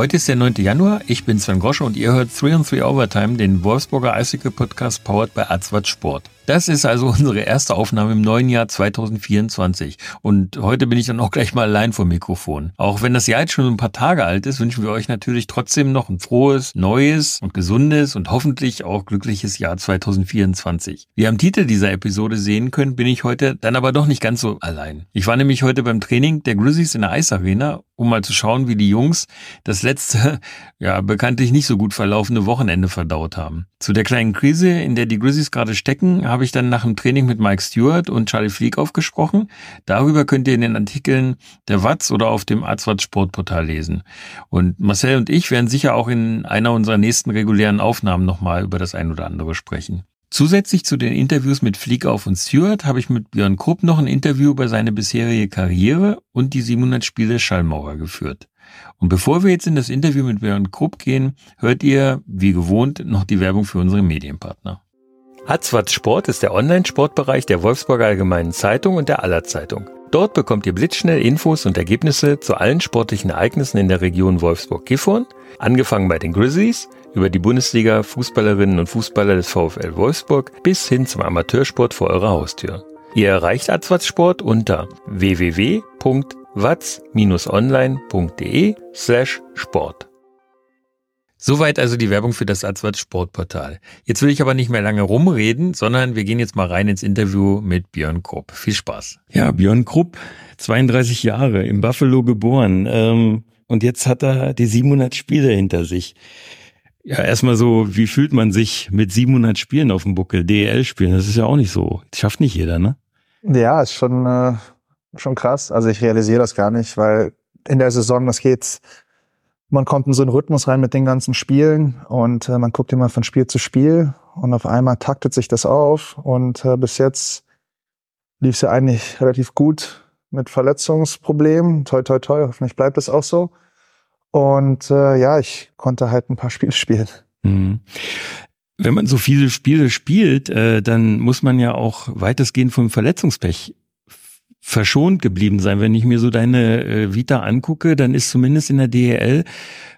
Heute ist der 9. Januar, ich bin Sven Grosche und ihr hört 3 on 3 Overtime, den Wolfsburger Eishockey Podcast powered by Arzwart Sport. Das ist also unsere erste Aufnahme im neuen Jahr 2024. Und heute bin ich dann auch gleich mal allein vor Mikrofon. Auch wenn das Jahr jetzt schon ein paar Tage alt ist, wünschen wir euch natürlich trotzdem noch ein frohes, neues und gesundes und hoffentlich auch glückliches Jahr 2024. Wie ihr am Titel dieser Episode sehen könnt, bin ich heute dann aber doch nicht ganz so allein. Ich war nämlich heute beim Training der Grizzlies in der Eisarena, um mal zu schauen, wie die Jungs das letzte, ja, bekanntlich nicht so gut verlaufende Wochenende verdaut haben. Zu der kleinen Krise, in der die Grizzlies gerade stecken, habe ich dann nach dem Training mit Mike Stewart und Charlie Fleek aufgesprochen. Darüber könnt ihr in den Artikeln der Watz oder auf dem Arzwatz Sportportal lesen. Und Marcel und ich werden sicher auch in einer unserer nächsten regulären Aufnahmen nochmal über das ein oder andere sprechen. Zusätzlich zu den Interviews mit Fliegauf und Stewart habe ich mit Björn Krupp noch ein Interview über seine bisherige Karriere und die 700 Spiele Schallmauer geführt. Und bevor wir jetzt in das Interview mit Björn Krupp gehen, hört ihr, wie gewohnt, noch die Werbung für unsere Medienpartner. Hatzwatz Sport ist der Online-Sportbereich der Wolfsburger Allgemeinen Zeitung und der Aller Zeitung. Dort bekommt ihr blitzschnell Infos und Ergebnisse zu allen sportlichen Ereignissen in der Region Wolfsburg-Gifhorn, angefangen bei den Grizzlies, über die Bundesliga, Fußballerinnen und Fußballer des VfL Wolfsburg bis hin zum Amateursport vor eurer Haustür. Ihr erreicht Atzwatz Sport unter www watz-online.de slash Sport. Soweit also die Werbung für das Sportportal. Jetzt will ich aber nicht mehr lange rumreden, sondern wir gehen jetzt mal rein ins Interview mit Björn Krupp. Viel Spaß. Ja, Björn Krupp, 32 Jahre, in Buffalo geboren. Ähm, und jetzt hat er die 700 Spiele hinter sich. Ja, erstmal so, wie fühlt man sich mit 700 Spielen auf dem Buckel, DEL spielen? Das ist ja auch nicht so. Das schafft nicht jeder, ne? Ja, ist schon, äh, schon krass. Also ich realisiere das gar nicht, weil in der Saison, das geht, man kommt in so einen Rhythmus rein mit den ganzen Spielen und äh, man guckt immer von Spiel zu Spiel und auf einmal taktet sich das auf und äh, bis jetzt lief es ja eigentlich relativ gut mit Verletzungsproblemen. Toi, toi, toi, hoffentlich bleibt es auch so. Und äh, ja, ich konnte halt ein paar Spiele spielen. Mhm. Wenn man so viele Spiele spielt, äh, dann muss man ja auch weitestgehend vom Verletzungspech verschont geblieben sein. Wenn ich mir so deine äh, Vita angucke, dann ist zumindest in der DEL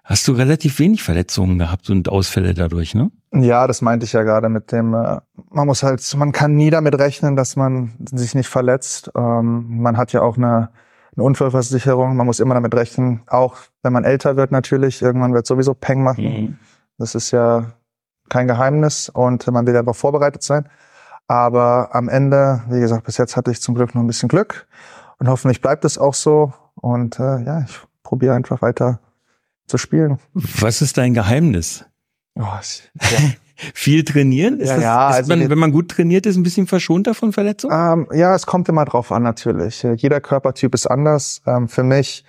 hast du relativ wenig Verletzungen gehabt und Ausfälle dadurch, ne? Ja, das meinte ich ja gerade mit dem, äh, man muss halt, man kann nie damit rechnen, dass man sich nicht verletzt. Ähm, man hat ja auch eine, eine Unfallversicherung, man muss immer damit rechnen, auch wenn man älter wird natürlich, irgendwann wird sowieso Peng machen. Mhm. Das ist ja kein Geheimnis und man will ja darauf vorbereitet sein. Aber am Ende, wie gesagt, bis jetzt hatte ich zum Glück noch ein bisschen Glück und hoffentlich bleibt es auch so. Und äh, ja, ich probiere einfach weiter zu spielen. Was ist dein Geheimnis? Oh, ja. Viel trainieren? Ist ja, das, ja, ist also man, wenn man gut trainiert ist, ein bisschen verschonter von Verletzungen? Ähm, ja, es kommt immer drauf an natürlich. Jeder Körpertyp ist anders. Ähm, für mich,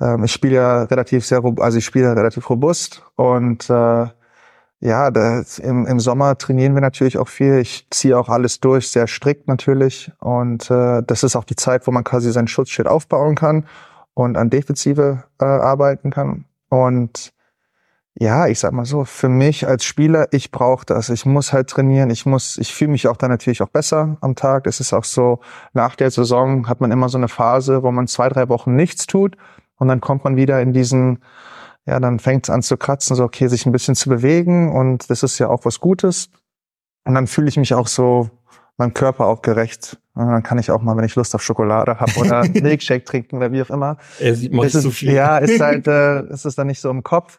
ähm, ich spiele ja relativ sehr, also ich spiele relativ robust und äh, ja, das, im, im Sommer trainieren wir natürlich auch viel. Ich ziehe auch alles durch, sehr strikt natürlich. Und äh, das ist auch die Zeit, wo man quasi sein Schutzschild aufbauen kann und an Defensive äh, arbeiten kann. Und ja, ich sag mal so, für mich als Spieler, ich brauche das. Ich muss halt trainieren. Ich muss, ich fühle mich auch dann natürlich auch besser am Tag. Es ist auch so, nach der Saison hat man immer so eine Phase, wo man zwei, drei Wochen nichts tut und dann kommt man wieder in diesen ja, dann fängt es an zu kratzen, so okay, sich ein bisschen zu bewegen und das ist ja auch was Gutes. Und dann fühle ich mich auch so meinem Körper auch gerecht. Und dann kann ich auch mal, wenn ich Lust auf Schokolade habe oder Milkshake trinken oder wie auch immer. Er sieht mal ist, so viel. Ja, ist halt, äh, ist es dann nicht so im Kopf.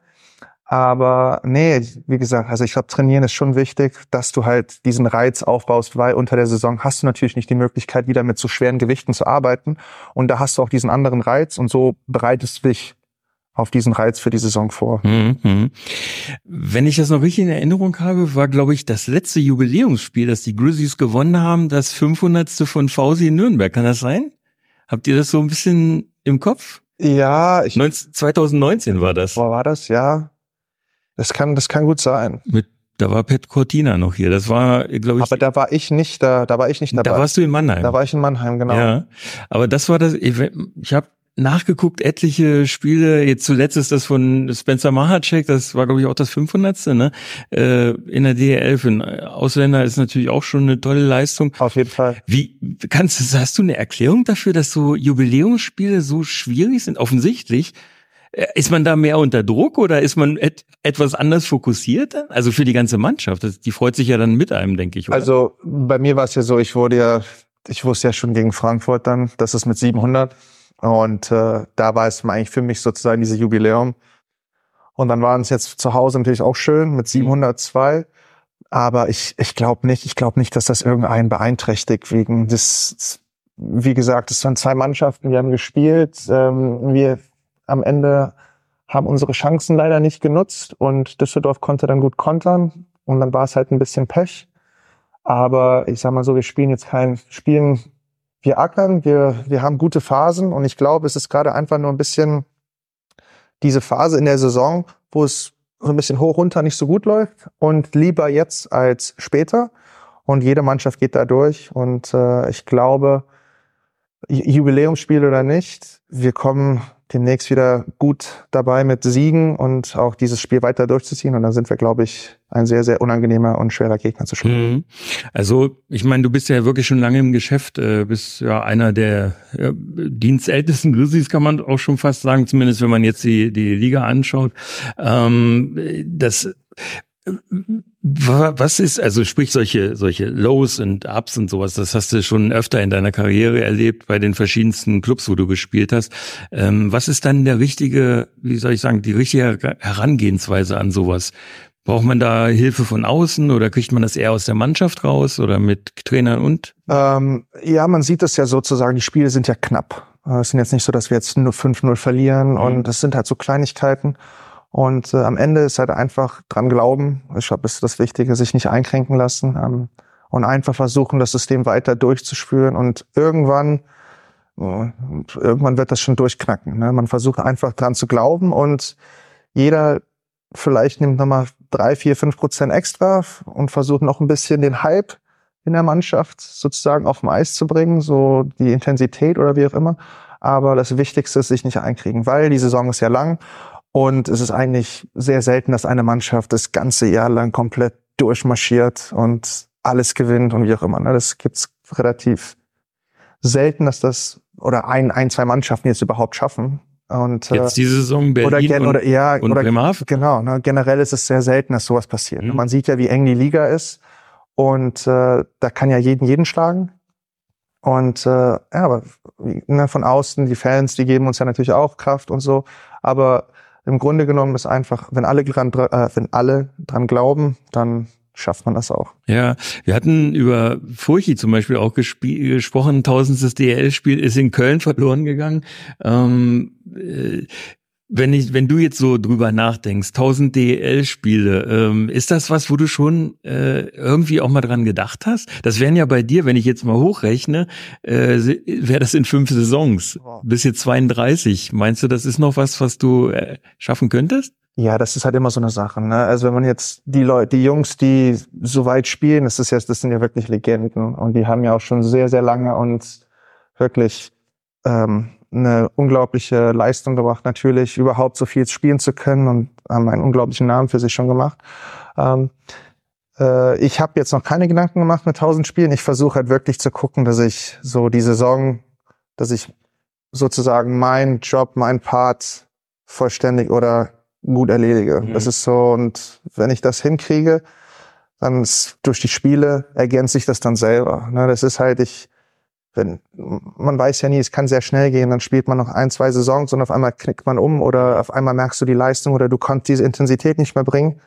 Aber nee, wie gesagt, also ich glaube, trainieren ist schon wichtig, dass du halt diesen Reiz aufbaust, weil unter der Saison hast du natürlich nicht die Möglichkeit, wieder mit so schweren Gewichten zu arbeiten. Und da hast du auch diesen anderen Reiz und so bereitest du dich auf diesen Reiz für die Saison vor. Mhm. Wenn ich das noch richtig in Erinnerung habe, war, glaube ich, das letzte Jubiläumsspiel, das die Grizzlies gewonnen haben, das 500. von Fausi in Nürnberg. Kann das sein? Habt ihr das so ein bisschen im Kopf? Ja, ich, 19, 2019 war das. Wo war das? Ja, das kann, das kann gut sein. Mit da war Pet Cortina noch hier. Das war, glaube ich. Aber da war ich nicht da. Da war ich nicht dabei. Da warst du in Mannheim. Da war ich in Mannheim, genau. Ja, aber das war das. Ich, ich habe nachgeguckt, etliche Spiele. Jetzt zuletzt ist das von Spencer Mahacek, das war, glaube ich, auch das 500. Ne? Äh, in der DL für einen Ausländer ist natürlich auch schon eine tolle Leistung. Auf jeden Fall. Wie kannst du, hast du eine Erklärung dafür, dass so Jubiläumsspiele so schwierig sind? Offensichtlich. Äh, ist man da mehr unter Druck oder ist man et etwas anders fokussiert? Also für die ganze Mannschaft, das, die freut sich ja dann mit einem, denke ich. Oder? Also bei mir war es ja so, ich wurde ja, ich wusste ja schon gegen Frankfurt dann, das ist mit 700 und äh, da war es eigentlich für mich sozusagen diese Jubiläum. Und dann waren es jetzt zu Hause natürlich auch schön mit 702. Mhm. Aber ich, ich glaube nicht, ich glaube nicht, dass das irgendeinen beeinträchtigt wegen des, wie gesagt, es waren zwei Mannschaften, wir haben gespielt. Ähm, wir am Ende haben unsere Chancen leider nicht genutzt und Düsseldorf konnte dann gut kontern und dann war es halt ein bisschen Pech. Aber ich sag mal so, wir spielen jetzt kein Spielen, wir ackern, wir, wir haben gute Phasen und ich glaube, es ist gerade einfach nur ein bisschen diese Phase in der Saison, wo es so ein bisschen hoch runter nicht so gut läuft und lieber jetzt als später. Und jede Mannschaft geht da durch. Und äh, ich glaube, Jubiläumsspiel oder nicht, wir kommen demnächst wieder gut dabei mit Siegen und auch dieses Spiel weiter durchzuziehen. Und dann sind wir, glaube ich, ein sehr, sehr unangenehmer und schwerer Gegner zu spielen. Mhm. Also, ich meine, du bist ja wirklich schon lange im Geschäft, äh, bist ja einer der ja, dienstältesten Grizzlies, kann man auch schon fast sagen, zumindest wenn man jetzt die, die Liga anschaut. Ähm, das was ist, also sprich solche, solche Lows und Ups und sowas, das hast du schon öfter in deiner Karriere erlebt bei den verschiedensten Clubs, wo du gespielt hast. Ähm, was ist dann der richtige, wie soll ich sagen, die richtige Herangehensweise an sowas? Braucht man da Hilfe von außen oder kriegt man das eher aus der Mannschaft raus oder mit Trainern und? Ähm, ja, man sieht es ja sozusagen, die Spiele sind ja knapp. Es sind jetzt nicht so, dass wir jetzt nur 5-0 verlieren mhm. und das sind halt so Kleinigkeiten. Und äh, am Ende ist halt einfach dran glauben. Ich glaube, das ist das Wichtige, sich nicht einkränken lassen ähm, und einfach versuchen, das System weiter durchzuspüren. Und irgendwann, äh, irgendwann wird das schon durchknacken. Ne? Man versucht einfach dran zu glauben und jeder vielleicht nimmt nochmal drei, vier, fünf Prozent extra und versucht noch ein bisschen den Hype in der Mannschaft sozusagen auf dem Eis zu bringen, so die Intensität oder wie auch immer. Aber das Wichtigste ist sich nicht einkriegen, weil die Saison ist ja lang und es ist eigentlich sehr selten, dass eine Mannschaft das ganze Jahr lang komplett durchmarschiert und alles gewinnt und wie auch immer. Ne? Das gibt's relativ selten, dass das oder ein, ein, zwei Mannschaften jetzt überhaupt schaffen. Und, äh, jetzt diese Saison Berlin oder, gen, und, oder, ja, und oder, Bremerhaven? Genau, ne, generell ist es sehr selten, dass sowas passiert. Mhm. Man sieht ja, wie eng die Liga ist und äh, da kann ja jeden jeden schlagen. Und äh, ja, aber ne, von außen, die Fans, die geben uns ja natürlich auch Kraft und so. Aber im Grunde genommen ist einfach, wenn alle dran, äh, wenn alle dran glauben, dann schafft man das auch. Ja, wir hatten über Furchi zum Beispiel auch gesprochen. Tausendstes DL-Spiel ist in Köln verloren gegangen. Ähm, äh, wenn ich, wenn du jetzt so drüber nachdenkst, 1000 DEL-Spiele, ähm, ist das was, wo du schon äh, irgendwie auch mal dran gedacht hast? Das wären ja bei dir, wenn ich jetzt mal hochrechne, äh, wäre das in fünf Saisons. Bis jetzt 32. Meinst du, das ist noch was, was du äh, schaffen könntest? Ja, das ist halt immer so eine Sache. Ne? Also wenn man jetzt die Leute, die Jungs, die so weit spielen, das ist ja, das sind ja wirklich Legenden und die haben ja auch schon sehr, sehr lange und wirklich ähm, eine unglaubliche Leistung gebracht, natürlich überhaupt so viel spielen zu können und haben einen unglaublichen Namen für sich schon gemacht. Ähm, äh, ich habe jetzt noch keine Gedanken gemacht mit 1000 Spielen. Ich versuche halt wirklich zu gucken, dass ich so die Saison, dass ich sozusagen mein Job, mein Part vollständig oder gut erledige. Mhm. Das ist so und wenn ich das hinkriege, dann ist, durch die Spiele ergänzt sich das dann selber. Ne, das ist halt ich wenn, man weiß ja nie, es kann sehr schnell gehen, dann spielt man noch ein, zwei Saisons und auf einmal knickt man um oder auf einmal merkst du die Leistung oder du konntest diese Intensität nicht mehr bringen.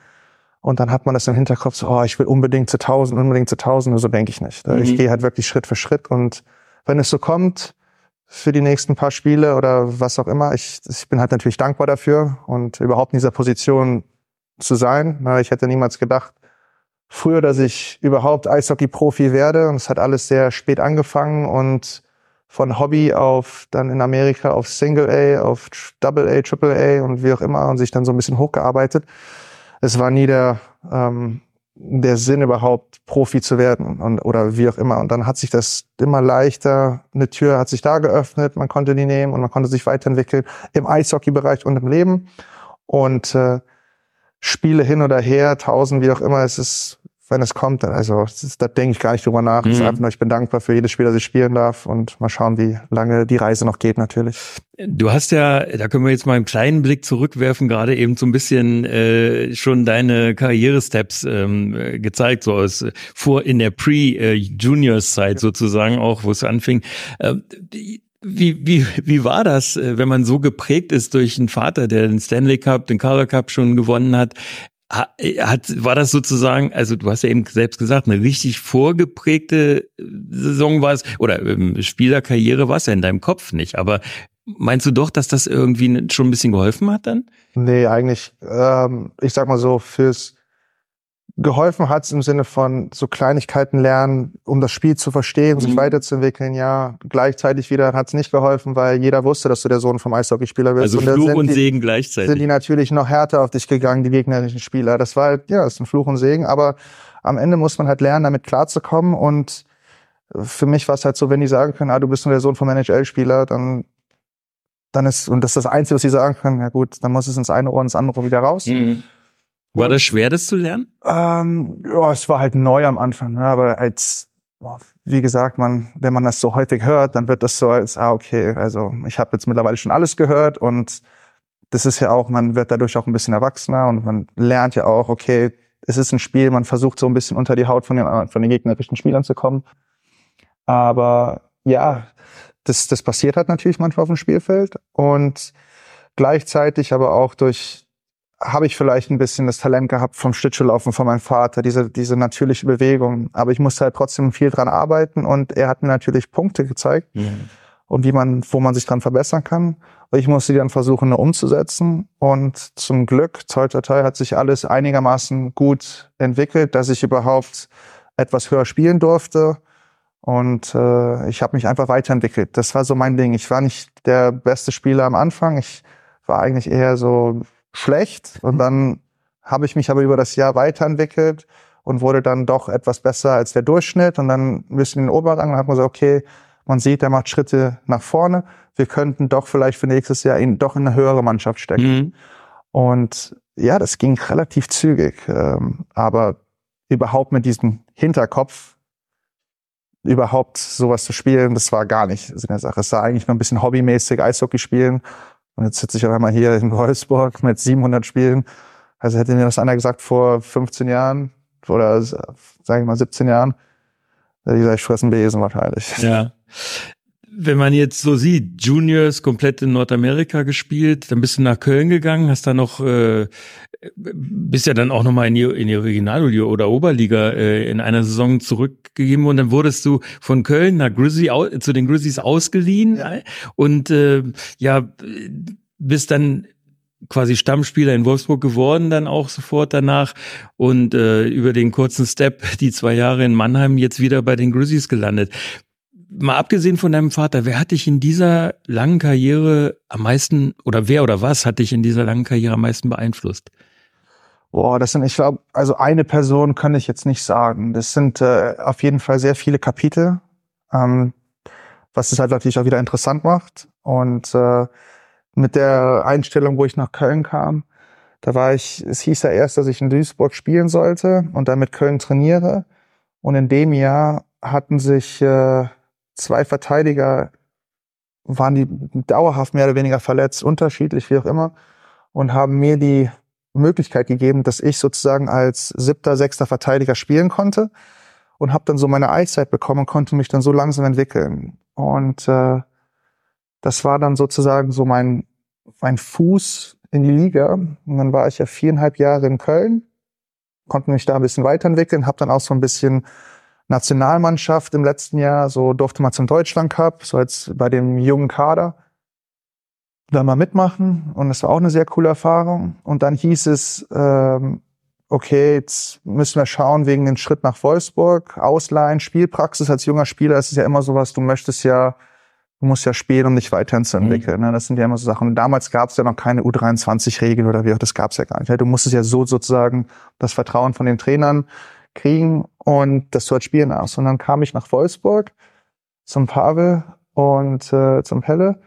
Und dann hat man das im Hinterkopf so, oh, ich will unbedingt zu tausend, unbedingt zu tausend. So denke ich nicht. Mhm. Ich gehe halt wirklich Schritt für Schritt. Und wenn es so kommt, für die nächsten paar Spiele oder was auch immer, ich, ich bin halt natürlich dankbar dafür und überhaupt in dieser Position zu sein. Ich hätte niemals gedacht, früher, dass ich überhaupt Eishockey-Profi werde. Und es hat alles sehr spät angefangen und von Hobby auf dann in Amerika auf Single A, auf Double A, Triple A und wie auch immer und sich dann so ein bisschen hochgearbeitet. Es war nie der, ähm, der Sinn überhaupt Profi zu werden und, oder wie auch immer. Und dann hat sich das immer leichter, eine Tür hat sich da geöffnet, man konnte die nehmen und man konnte sich weiterentwickeln im Eishockey-Bereich und im Leben. Und äh, Spiele hin oder her, tausend, wie auch immer, es ist wenn es kommt. Also da denke ich gar nicht drüber nach. Mhm. einfach nur, ich bin dankbar für jedes Spiel, das ich spielen darf und mal schauen, wie lange die Reise noch geht natürlich. Du hast ja, da können wir jetzt mal einen kleinen Blick zurückwerfen, gerade eben so ein bisschen äh, schon deine Karrieresteps ähm, gezeigt, so aus vor in der Pre-Juniors-Zeit sozusagen auch, wo es anfing. Äh, wie, wie, wie war das, äh, wenn man so geprägt ist durch einen Vater, der den Stanley Cup, den Calder Cup schon gewonnen hat? Hat, war das sozusagen, also du hast ja eben selbst gesagt, eine richtig vorgeprägte Saison war es, oder ähm, Spielerkarriere war es ja in deinem Kopf nicht, aber meinst du doch, dass das irgendwie schon ein bisschen geholfen hat dann? Nee, eigentlich, ähm, ich sag mal so, fürs geholfen hat es im Sinne von so Kleinigkeiten lernen, um das Spiel zu verstehen, mhm. sich weiterzuentwickeln. Ja, gleichzeitig wieder hat es nicht geholfen, weil jeder wusste, dass du der Sohn vom Eishockeyspieler bist. Also und Fluch und die, Segen gleichzeitig. Sind die natürlich noch härter auf dich gegangen, die gegnerischen Spieler. Das war halt, ja, ist ein Fluch und Segen, aber am Ende muss man halt lernen, damit klarzukommen und für mich war es halt so, wenn die sagen können, ah, du bist nur der Sohn vom NHL-Spieler, dann dann ist, und das ist das Einzige, was sie sagen können, ja gut, dann muss es ins eine Ohr und ins andere wieder raus. Mhm. War das schwer, das zu lernen? Ähm, ja, es war halt neu am Anfang, ne? aber als, wie gesagt, man, wenn man das so häufig hört, dann wird das so als, ah, okay, also ich habe jetzt mittlerweile schon alles gehört und das ist ja auch, man wird dadurch auch ein bisschen erwachsener und man lernt ja auch, okay, es ist ein Spiel, man versucht so ein bisschen unter die Haut von den, von den gegnerischen Spielern zu kommen. Aber ja, das, das passiert halt natürlich manchmal auf dem Spielfeld und gleichzeitig aber auch durch habe ich vielleicht ein bisschen das Talent gehabt vom Schlittschuhlaufen von meinem Vater, diese, diese natürliche Bewegung. Aber ich musste halt trotzdem viel dran arbeiten und er hat mir natürlich Punkte gezeigt mhm. und wie man, wo man sich dran verbessern kann. Und ich musste die dann versuchen, umzusetzen. Und zum Glück, toi, toi, toi, hat sich alles einigermaßen gut entwickelt, dass ich überhaupt etwas höher spielen durfte. Und äh, ich habe mich einfach weiterentwickelt. Das war so mein Ding. Ich war nicht der beste Spieler am Anfang. Ich war eigentlich eher so schlecht. Und dann habe ich mich aber über das Jahr weiterentwickelt und wurde dann doch etwas besser als der Durchschnitt. Und dann ein bisschen in den Oberrang und hat man gesagt, okay, man sieht, der macht Schritte nach vorne. Wir könnten doch vielleicht für nächstes Jahr ihn doch in eine höhere Mannschaft stecken. Mhm. Und ja, das ging relativ zügig. Ähm, aber überhaupt mit diesem Hinterkopf, überhaupt sowas zu spielen, das war gar nicht Sinn der Sache. Es war eigentlich nur ein bisschen hobbymäßig Eishockey spielen und jetzt sitze ich auf einmal hier in Wolfsburg mit 700 Spielen. Also hätte mir das einer gesagt vor 15 Jahren oder sage ich mal 17 Jahren, hätte ich gesagt, ich fressen Besen wahrscheinlich. Ja. Wenn man jetzt so sieht, Juniors komplett in Nordamerika gespielt, dann bist du nach Köln gegangen, hast da noch, äh, bist ja dann auch nochmal in die, in die Regionalliga oder Oberliga äh, in einer Saison zurückgegeben und dann wurdest du von Köln nach Grizzly zu den Grizzlies ausgeliehen ja. und äh, ja, bist dann quasi Stammspieler in Wolfsburg geworden, dann auch sofort danach und äh, über den kurzen Step die zwei Jahre in Mannheim jetzt wieder bei den Grizzlies gelandet mal abgesehen von deinem Vater, wer hat dich in dieser langen Karriere am meisten oder wer oder was hat dich in dieser langen Karriere am meisten beeinflusst? Boah, das sind, ich glaube, also eine Person kann ich jetzt nicht sagen. Das sind äh, auf jeden Fall sehr viele Kapitel, ähm, was es halt natürlich auch wieder interessant macht. Und äh, mit der Einstellung, wo ich nach Köln kam, da war ich, es hieß ja erst, dass ich in Duisburg spielen sollte und dann mit Köln trainiere. Und in dem Jahr hatten sich äh, zwei Verteidiger waren die dauerhaft mehr oder weniger verletzt, unterschiedlich, wie auch immer, und haben mir die Möglichkeit gegeben, dass ich sozusagen als siebter, sechster Verteidiger spielen konnte und habe dann so meine Eiszeit bekommen und konnte mich dann so langsam entwickeln. Und äh, das war dann sozusagen so mein, mein Fuß in die Liga. Und dann war ich ja viereinhalb Jahre in Köln, konnte mich da ein bisschen weiterentwickeln, habe dann auch so ein bisschen Nationalmannschaft im letzten Jahr, so durfte man zum Deutschland Cup, so als bei dem jungen Kader, da mal mitmachen und das war auch eine sehr coole Erfahrung. Und dann hieß es, ähm, okay, jetzt müssen wir schauen wegen den Schritt nach Wolfsburg, Ausleihen, Spielpraxis als junger Spieler, ist ja immer sowas, du möchtest ja, du musst ja spielen, um dich weiterzuentwickeln. Mhm. Ne? Das sind ja immer so Sachen. Und damals gab es ja noch keine U23-Regeln oder wie auch, das gab es ja gar nicht. Du musstest ja so sozusagen das Vertrauen von den Trainern kriegen und das dort spielen aus. Und dann kam ich nach Wolfsburg zum Pavel und äh, zum Pelle.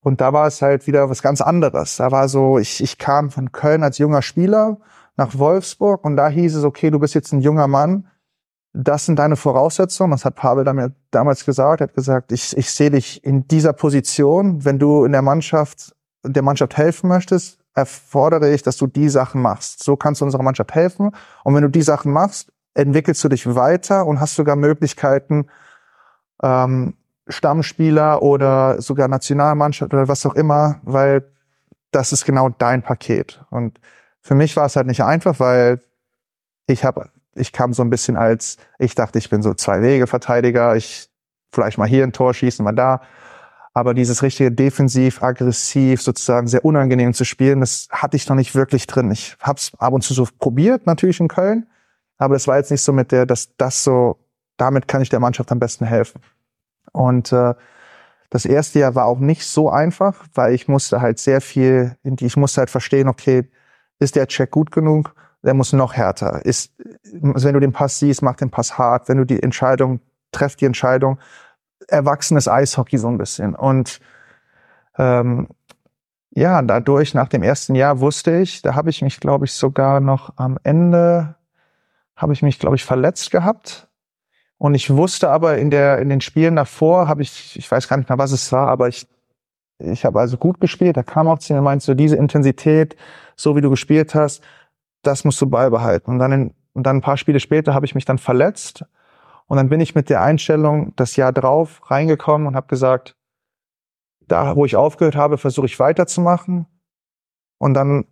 Und da war es halt wieder was ganz anderes. Da war so, ich, ich kam von Köln als junger Spieler, nach Wolfsburg und da hieß es, okay, du bist jetzt ein junger Mann, das sind deine Voraussetzungen. Das hat Pavel damals gesagt. Er hat gesagt, ich, ich sehe dich in dieser Position. Wenn du in der Mannschaft, der Mannschaft helfen möchtest, erfordere ich, dass du die Sachen machst. So kannst du unserer Mannschaft helfen. Und wenn du die Sachen machst, entwickelst du dich weiter und hast sogar Möglichkeiten, ähm, Stammspieler oder sogar Nationalmannschaft oder was auch immer, weil das ist genau dein Paket. Und für mich war es halt nicht einfach, weil ich habe, ich kam so ein bisschen als, ich dachte, ich bin so zwei Wege Verteidiger, ich vielleicht mal hier ein Tor schießen, mal da. Aber dieses richtige defensiv, aggressiv, sozusagen sehr unangenehm zu spielen, das hatte ich noch nicht wirklich drin. Ich habe es ab und zu so probiert, natürlich in Köln, aber es war jetzt nicht so mit der, dass das so, damit kann ich der Mannschaft am besten helfen. Und äh, das erste Jahr war auch nicht so einfach, weil ich musste halt sehr viel, ich musste halt verstehen, okay, ist der Check gut genug? Der muss noch härter. Ist, wenn du den Pass siehst, mach den Pass hart. Wenn du die Entscheidung, treff die Entscheidung. Erwachsenes Eishockey so ein bisschen. Und ähm, ja, dadurch, nach dem ersten Jahr wusste ich, da habe ich mich, glaube ich, sogar noch am Ende, habe ich mich, glaube ich, verletzt gehabt. Und ich wusste aber in der in den Spielen davor habe ich, ich weiß gar nicht mehr, was es war, aber ich ich habe also gut gespielt. Da kam auch zu mir und meinte so diese Intensität, so wie du gespielt hast, das musst du beibehalten. Und dann in, und dann ein paar Spiele später habe ich mich dann verletzt und dann bin ich mit der Einstellung das Jahr drauf reingekommen und habe gesagt, da wo ich aufgehört habe, versuche ich weiterzumachen. Und dann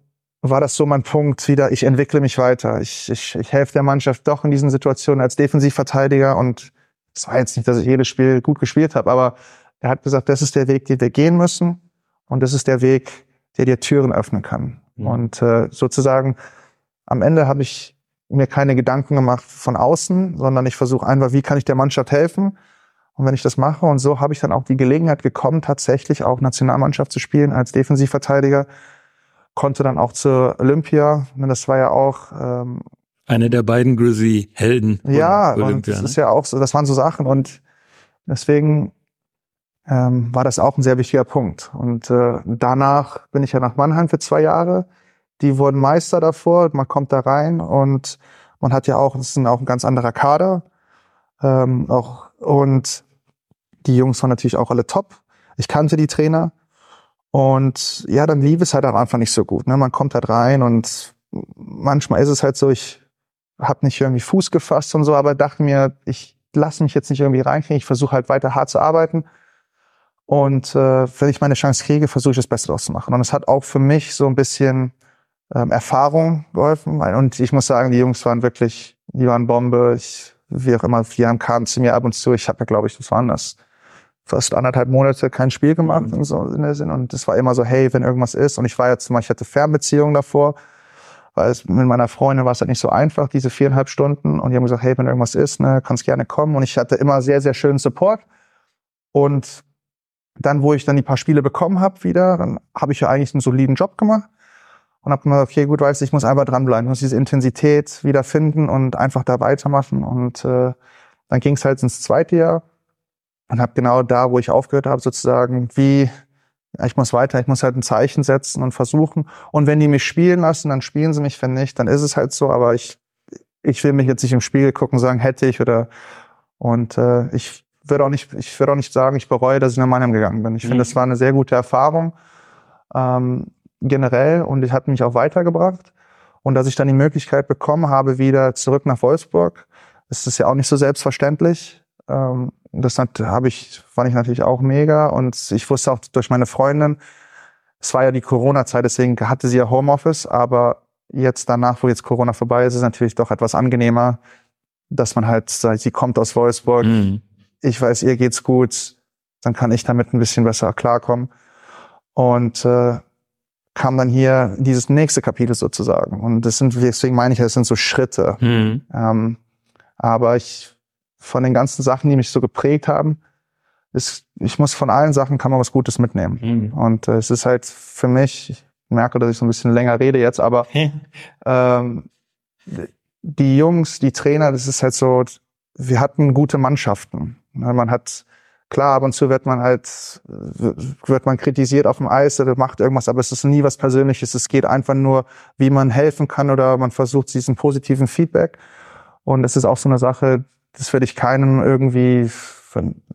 war das so mein Punkt wieder, ich entwickle mich weiter. Ich, ich, ich helfe der Mannschaft doch in diesen Situationen als Defensivverteidiger und es war jetzt nicht, dass ich jedes Spiel gut gespielt habe, aber er hat gesagt, das ist der Weg, den wir gehen müssen und das ist der Weg, der dir Türen öffnen kann. Mhm. Und äh, sozusagen am Ende habe ich mir keine Gedanken gemacht von außen, sondern ich versuche einfach, wie kann ich der Mannschaft helfen? Und wenn ich das mache, und so habe ich dann auch die Gelegenheit bekommen, tatsächlich auch Nationalmannschaft zu spielen als Defensivverteidiger konnte dann auch zur Olympia. Das war ja auch ähm, eine der beiden Grizzly-Helden. Ja, Olympia, und das ne? ist ja auch so, das waren so Sachen und deswegen ähm, war das auch ein sehr wichtiger Punkt. Und äh, danach bin ich ja nach Mannheim für zwei Jahre. Die wurden Meister davor, man kommt da rein und man hat ja auch, das ist auch ein ganz anderer Kader. Ähm, auch, und die Jungs waren natürlich auch alle top. Ich kannte die Trainer und ja, dann lief es halt am Anfang nicht so gut. Ne? Man kommt halt rein und manchmal ist es halt so, ich habe nicht irgendwie Fuß gefasst und so, aber dachte mir, ich lasse mich jetzt nicht irgendwie reinkriegen, ich versuche halt weiter hart zu arbeiten. Und äh, wenn ich meine Chance kriege, versuche ich das Beste daraus zu machen. Und es hat auch für mich so ein bisschen ähm, Erfahrung geholfen. Und ich muss sagen, die Jungs waren wirklich, die waren Bombe. Ich, wie auch immer, die kamen zu mir ab und zu. Ich habe ja, glaube ich, das waren das fast anderthalb Monate kein Spiel gemacht mhm. so in der Sinn. Und es war immer so, hey, wenn irgendwas ist. Und ich war jetzt mal, ich hatte Fernbeziehungen davor, weil es mit meiner Freundin war es halt nicht so einfach, diese viereinhalb Stunden. Und die haben gesagt, hey, wenn irgendwas ist, ne, kannst gerne kommen. Und ich hatte immer sehr, sehr schönen Support. Und dann, wo ich dann die paar Spiele bekommen habe wieder, dann habe ich ja eigentlich einen soliden Job gemacht und habe mir okay, gut, weißt du, ich muss einfach dranbleiben, muss diese Intensität wieder finden und einfach da weitermachen. Und äh, dann ging es halt ins zweite Jahr und habe genau da, wo ich aufgehört habe, sozusagen, wie ich muss weiter, ich muss halt ein Zeichen setzen und versuchen. Und wenn die mich spielen lassen, dann spielen sie mich, wenn nicht, dann ist es halt so. Aber ich, ich will mich jetzt nicht im Spiegel gucken, sagen, hätte ich oder und äh, ich würde auch nicht, ich würde auch nicht sagen, ich bereue, dass ich nach Mannheim gegangen bin. Ich mhm. finde, das war eine sehr gute Erfahrung ähm, generell und ich hat mich auch weitergebracht. Und dass ich dann die Möglichkeit bekommen habe, wieder zurück nach Wolfsburg, ist das ja auch nicht so selbstverständlich. Ähm, das habe ich, fand ich natürlich auch mega. Und ich wusste auch durch meine Freundin, es war ja die Corona-Zeit, deswegen hatte sie ja Homeoffice, aber jetzt danach, wo jetzt Corona vorbei ist, ist es natürlich doch etwas angenehmer, dass man halt, sie kommt aus Wolfsburg, mhm. ich weiß, ihr geht's gut, dann kann ich damit ein bisschen besser klarkommen. Und äh, kam dann hier dieses nächste Kapitel sozusagen. Und das sind, deswegen meine ich, das sind so Schritte. Mhm. Ähm, aber ich von den ganzen Sachen, die mich so geprägt haben, ist, ich muss von allen Sachen kann man was Gutes mitnehmen. Mhm. Und äh, es ist halt für mich, ich merke, dass ich so ein bisschen länger rede jetzt, aber ähm, die Jungs, die Trainer, das ist halt so, wir hatten gute Mannschaften. Man hat klar, ab und zu wird man halt, wird man kritisiert auf dem Eis oder macht irgendwas, aber es ist nie was Persönliches. Es geht einfach nur, wie man helfen kann oder man versucht diesen positiven Feedback. Und es ist auch so eine Sache, das würde ich keinem irgendwie,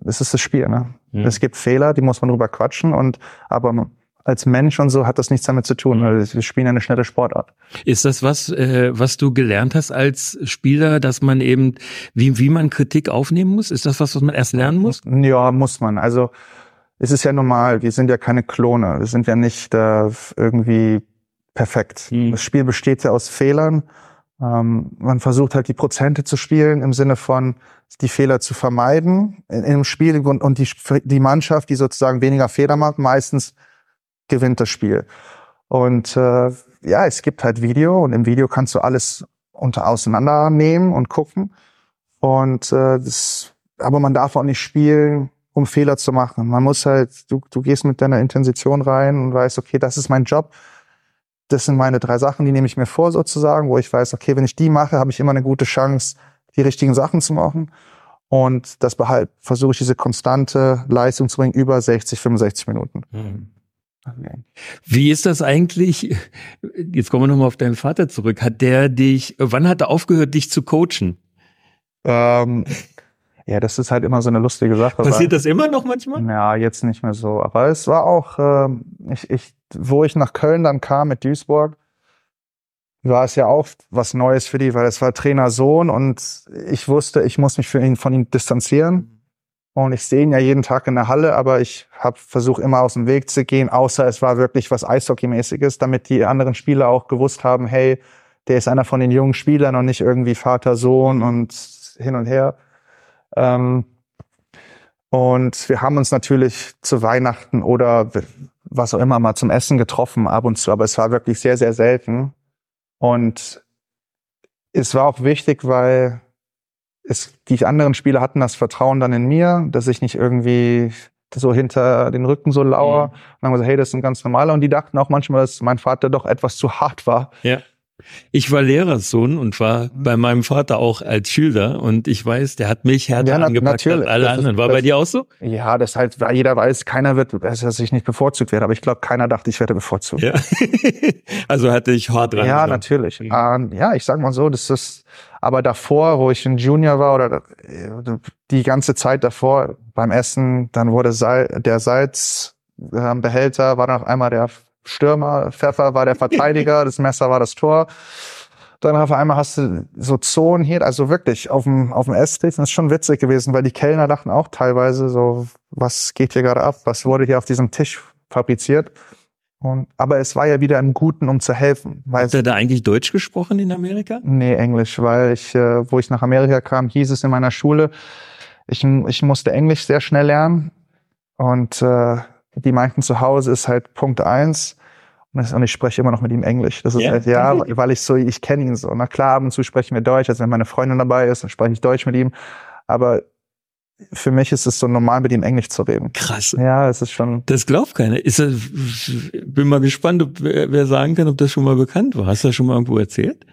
es ist das Spiel, ne? Mhm. Es gibt Fehler, die muss man drüber quatschen und, aber als Mensch und so hat das nichts damit zu tun, weil wir spielen eine schnelle Sportart. Ist das was, äh, was du gelernt hast als Spieler, dass man eben, wie, wie man Kritik aufnehmen muss? Ist das was, was man erst lernen muss? Ja, muss man. Also es ist ja normal, wir sind ja keine Klone, wir sind ja nicht äh, irgendwie perfekt. Mhm. Das Spiel besteht ja aus Fehlern. Ähm, man versucht halt die Prozente zu spielen im Sinne von die Fehler zu vermeiden in, im Spiel und, und die, die Mannschaft, die sozusagen weniger Fehler macht, meistens gewinnt das Spiel. Und äh, ja, es gibt halt Video und im Video kannst du alles unter auseinandernehmen und gucken. Und äh, das, aber man darf auch nicht spielen, um Fehler zu machen. Man muss halt, du, du gehst mit deiner Intention rein und weißt, okay, das ist mein Job. Das sind meine drei Sachen, die nehme ich mir vor sozusagen, wo ich weiß, okay, wenn ich die mache, habe ich immer eine gute Chance, die richtigen Sachen zu machen. Und das behalt, versuche ich diese konstante Leistung zu bringen über 60, 65 Minuten. Mhm. Wie ist das eigentlich? Jetzt kommen wir nochmal auf deinen Vater zurück. Hat der dich, wann hat er aufgehört, dich zu coachen? Ähm, ja, das ist halt immer so eine lustige Sache. Passiert das immer noch manchmal? Ja, jetzt nicht mehr so. Aber es war auch, äh, ich, ich, wo ich nach Köln dann kam mit Duisburg, war es ja auch was Neues für die, weil es war Trainer Sohn und ich wusste, ich muss mich für ihn von ihm distanzieren. Und ich sehe ihn ja jeden Tag in der Halle, aber ich habe versucht immer aus dem Weg zu gehen, außer es war wirklich was Eishockeymäßiges, damit die anderen Spieler auch gewusst haben, hey, der ist einer von den jungen Spielern und nicht irgendwie Vater, Sohn und hin und her. Ähm, und wir haben uns natürlich zu Weihnachten oder was auch immer mal zum Essen getroffen ab und zu, aber es war wirklich sehr, sehr selten. Und es war auch wichtig, weil es, die anderen Spieler hatten das Vertrauen dann in mir, dass ich nicht irgendwie so hinter den Rücken so lauer. Mhm. Und dann haben wir gesagt, hey, das ist ein ganz normaler. Und die dachten auch manchmal, dass mein Vater doch etwas zu hart war. Ja. Ich war Lehrerssohn und war mhm. bei meinem Vater auch als Schüler und ich weiß, der hat mich härter ja, angepackt natürlich. als alle anderen. War das, bei dir auch so? Ja, das halt, weil jeder weiß, keiner wird, dass ich nicht bevorzugt werde, aber ich glaube, keiner dachte, ich werde bevorzugt. Ja. also hatte ich hart dran. Ja, gesagt. natürlich. Mhm. Ähm, ja, ich sag mal so, das ist, aber davor, wo ich ein Junior war oder äh, die ganze Zeit davor beim Essen, dann wurde der Salzbehälter, war dann auf einmal der Stürmer, Pfeffer war der Verteidiger, das Messer war das Tor. Dann auf einmal hast du so Zonen hier, also wirklich auf dem, auf dem Esstisch. Das ist schon witzig gewesen, weil die Kellner dachten auch teilweise so, was geht hier gerade ab? Was wurde hier auf diesem Tisch fabriziert? Und, aber es war ja wieder im Guten, um zu helfen. Weil Hat er da eigentlich Deutsch gesprochen in Amerika? Nee, Englisch, weil ich, äh, wo ich nach Amerika kam, hieß es in meiner Schule, ich, ich musste Englisch sehr schnell lernen. Und äh, die meinten, zu Hause ist halt Punkt eins und ich spreche immer noch mit ihm Englisch. Das ist ja, halt, ja, weil ich so, ich kenne ihn so. Na klar, ab und zu sprechen wir Deutsch. Also wenn meine Freundin dabei ist, dann spreche ich Deutsch mit ihm. Aber für mich ist es so normal, mit ihm Englisch zu reden. Krass. Ja, es ist schon. Das glaubt keiner. Ist das, bin mal gespannt, ob wer sagen kann, ob das schon mal bekannt war. Hast du das schon mal irgendwo erzählt?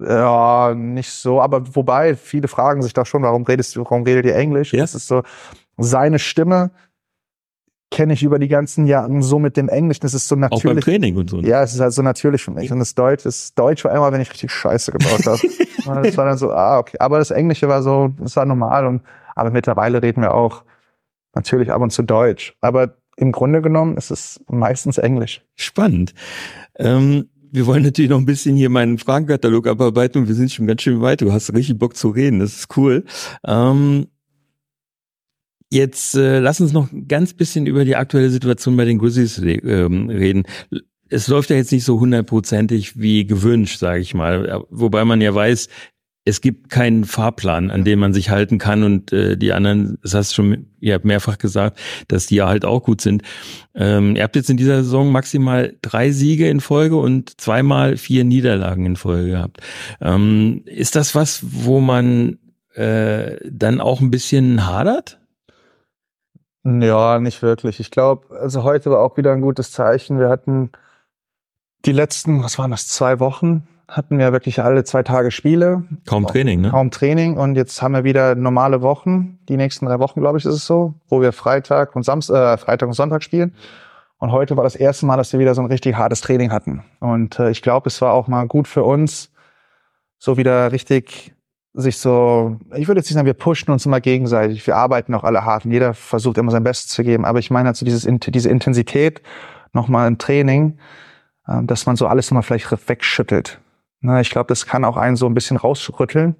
Ja, nicht so. Aber wobei, viele fragen sich da schon, warum redest du, warum redet ihr Englisch? Ja. Das ist so, seine Stimme kenne ich über die ganzen Jahre so mit dem Englisch. Das ist so natürlich. Auch beim Training und so. Ne? Ja, es ist halt so natürlich für mich. Und das Deutsch, das Deutsch war immer, wenn ich richtig Scheiße gebaut habe. das war dann so, ah, okay. Aber das Englische war so, das war normal. Und, aber mittlerweile reden wir auch natürlich ab und zu Deutsch. Aber im Grunde genommen ist es meistens Englisch. Spannend. Ähm wir wollen natürlich noch ein bisschen hier meinen Fragenkatalog abarbeiten und wir sind schon ganz schön weit. Du hast richtig Bock zu reden, das ist cool. Ähm, Jetzt äh, lass uns noch ganz bisschen über die aktuelle Situation bei den Grizzlies ähm, reden. Es läuft ja jetzt nicht so hundertprozentig wie gewünscht, sage ich mal. Wobei man ja weiß, es gibt keinen Fahrplan, an dem man sich halten kann und äh, die anderen, das hast du schon, ihr habt mehrfach gesagt, dass die ja halt auch gut sind. Ähm, ihr habt jetzt in dieser Saison maximal drei Siege in Folge und zweimal vier Niederlagen in Folge gehabt. Ähm, ist das was, wo man äh, dann auch ein bisschen hadert? Ja, nicht wirklich. Ich glaube, also heute war auch wieder ein gutes Zeichen. Wir hatten die letzten, was waren das, zwei Wochen, hatten wir wirklich alle zwei Tage Spiele. Kaum Training, ne? Kaum Training. Und jetzt haben wir wieder normale Wochen. Die nächsten drei Wochen, glaube ich, ist es so, wo wir Freitag und Samstag, äh, Freitag und Sonntag spielen. Und heute war das erste Mal, dass wir wieder so ein richtig hartes Training hatten. Und äh, ich glaube, es war auch mal gut für uns, so wieder richtig sich so, ich würde jetzt nicht sagen, wir pushen uns immer gegenseitig. Wir arbeiten auch alle hart und jeder versucht immer sein Bestes zu geben. Aber ich meine, also dieses, diese Intensität nochmal im Training, äh, dass man so alles immer vielleicht wegschüttelt. Ne, ich glaube, das kann auch einen so ein bisschen rausrütteln.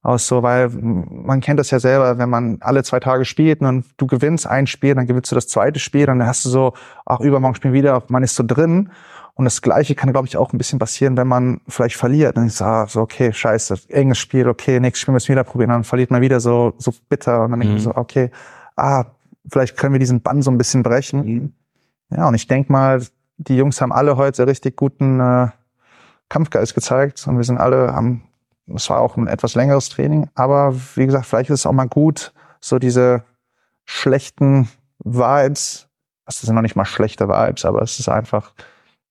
Aus so, weil man kennt das ja selber, wenn man alle zwei Tage spielt und du gewinnst ein Spiel, dann gewinnst du das zweite Spiel, dann hast du so, ach, übermorgen spielen wieder, man ist so drin. Und das Gleiche kann, glaube ich, auch ein bisschen passieren, wenn man vielleicht verliert. Dann ist ah, so, okay, scheiße, enges Spiel, okay, nächstes Spiel müssen wir wieder probieren. Dann verliert man wieder so, so bitter. Und dann mhm. denke ich so, okay, ah, vielleicht können wir diesen Bann so ein bisschen brechen. Mhm. Ja, und ich denke mal, die Jungs haben alle heute richtig guten äh, Kampfgeist gezeigt und wir sind alle haben, es war auch ein etwas längeres Training, aber wie gesagt, vielleicht ist es auch mal gut, so diese schlechten Vibes, das sind noch nicht mal schlechte Vibes, aber es ist einfach,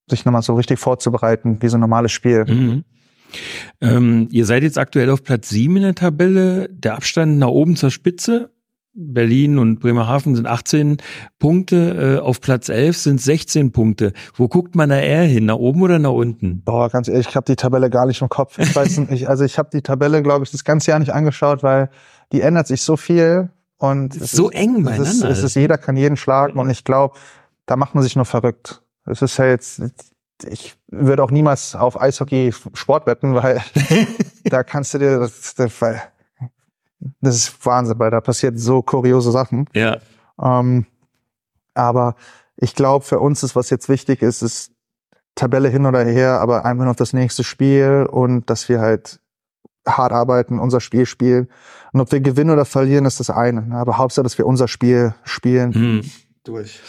sich nochmal so richtig vorzubereiten, wie so ein normales Spiel. Mhm. Ähm, ihr seid jetzt aktuell auf Platz sieben in der Tabelle. Der Abstand nach oben zur Spitze Berlin und Bremerhaven sind 18 Punkte, äh, auf Platz 11 sind 16 Punkte. Wo guckt man da eher hin, nach oben oder nach unten? Boah, ganz ehrlich, ich habe die Tabelle gar nicht im Kopf. Ich weiß nicht, also ich habe die Tabelle, glaube ich, das ganze Jahr nicht angeschaut, weil die ändert sich so viel und so ist, eng beieinander. Es ist, es ist, jeder kann jeden schlagen und ich glaube, da macht man sich nur verrückt. Es ist ja jetzt, ich würde auch niemals auf Eishockey Sport wetten, weil da kannst du dir, das, das, weil das ist Wahnsinn, weil da passiert so kuriose Sachen. Ja. Ähm, aber ich glaube, für uns ist, was jetzt wichtig ist, ist Tabelle hin oder her, aber einfach noch das nächste Spiel und dass wir halt hart arbeiten, unser Spiel spielen. Und ob wir gewinnen oder verlieren, ist das eine. Aber Hauptsache, dass wir unser Spiel spielen. Hm. Durch.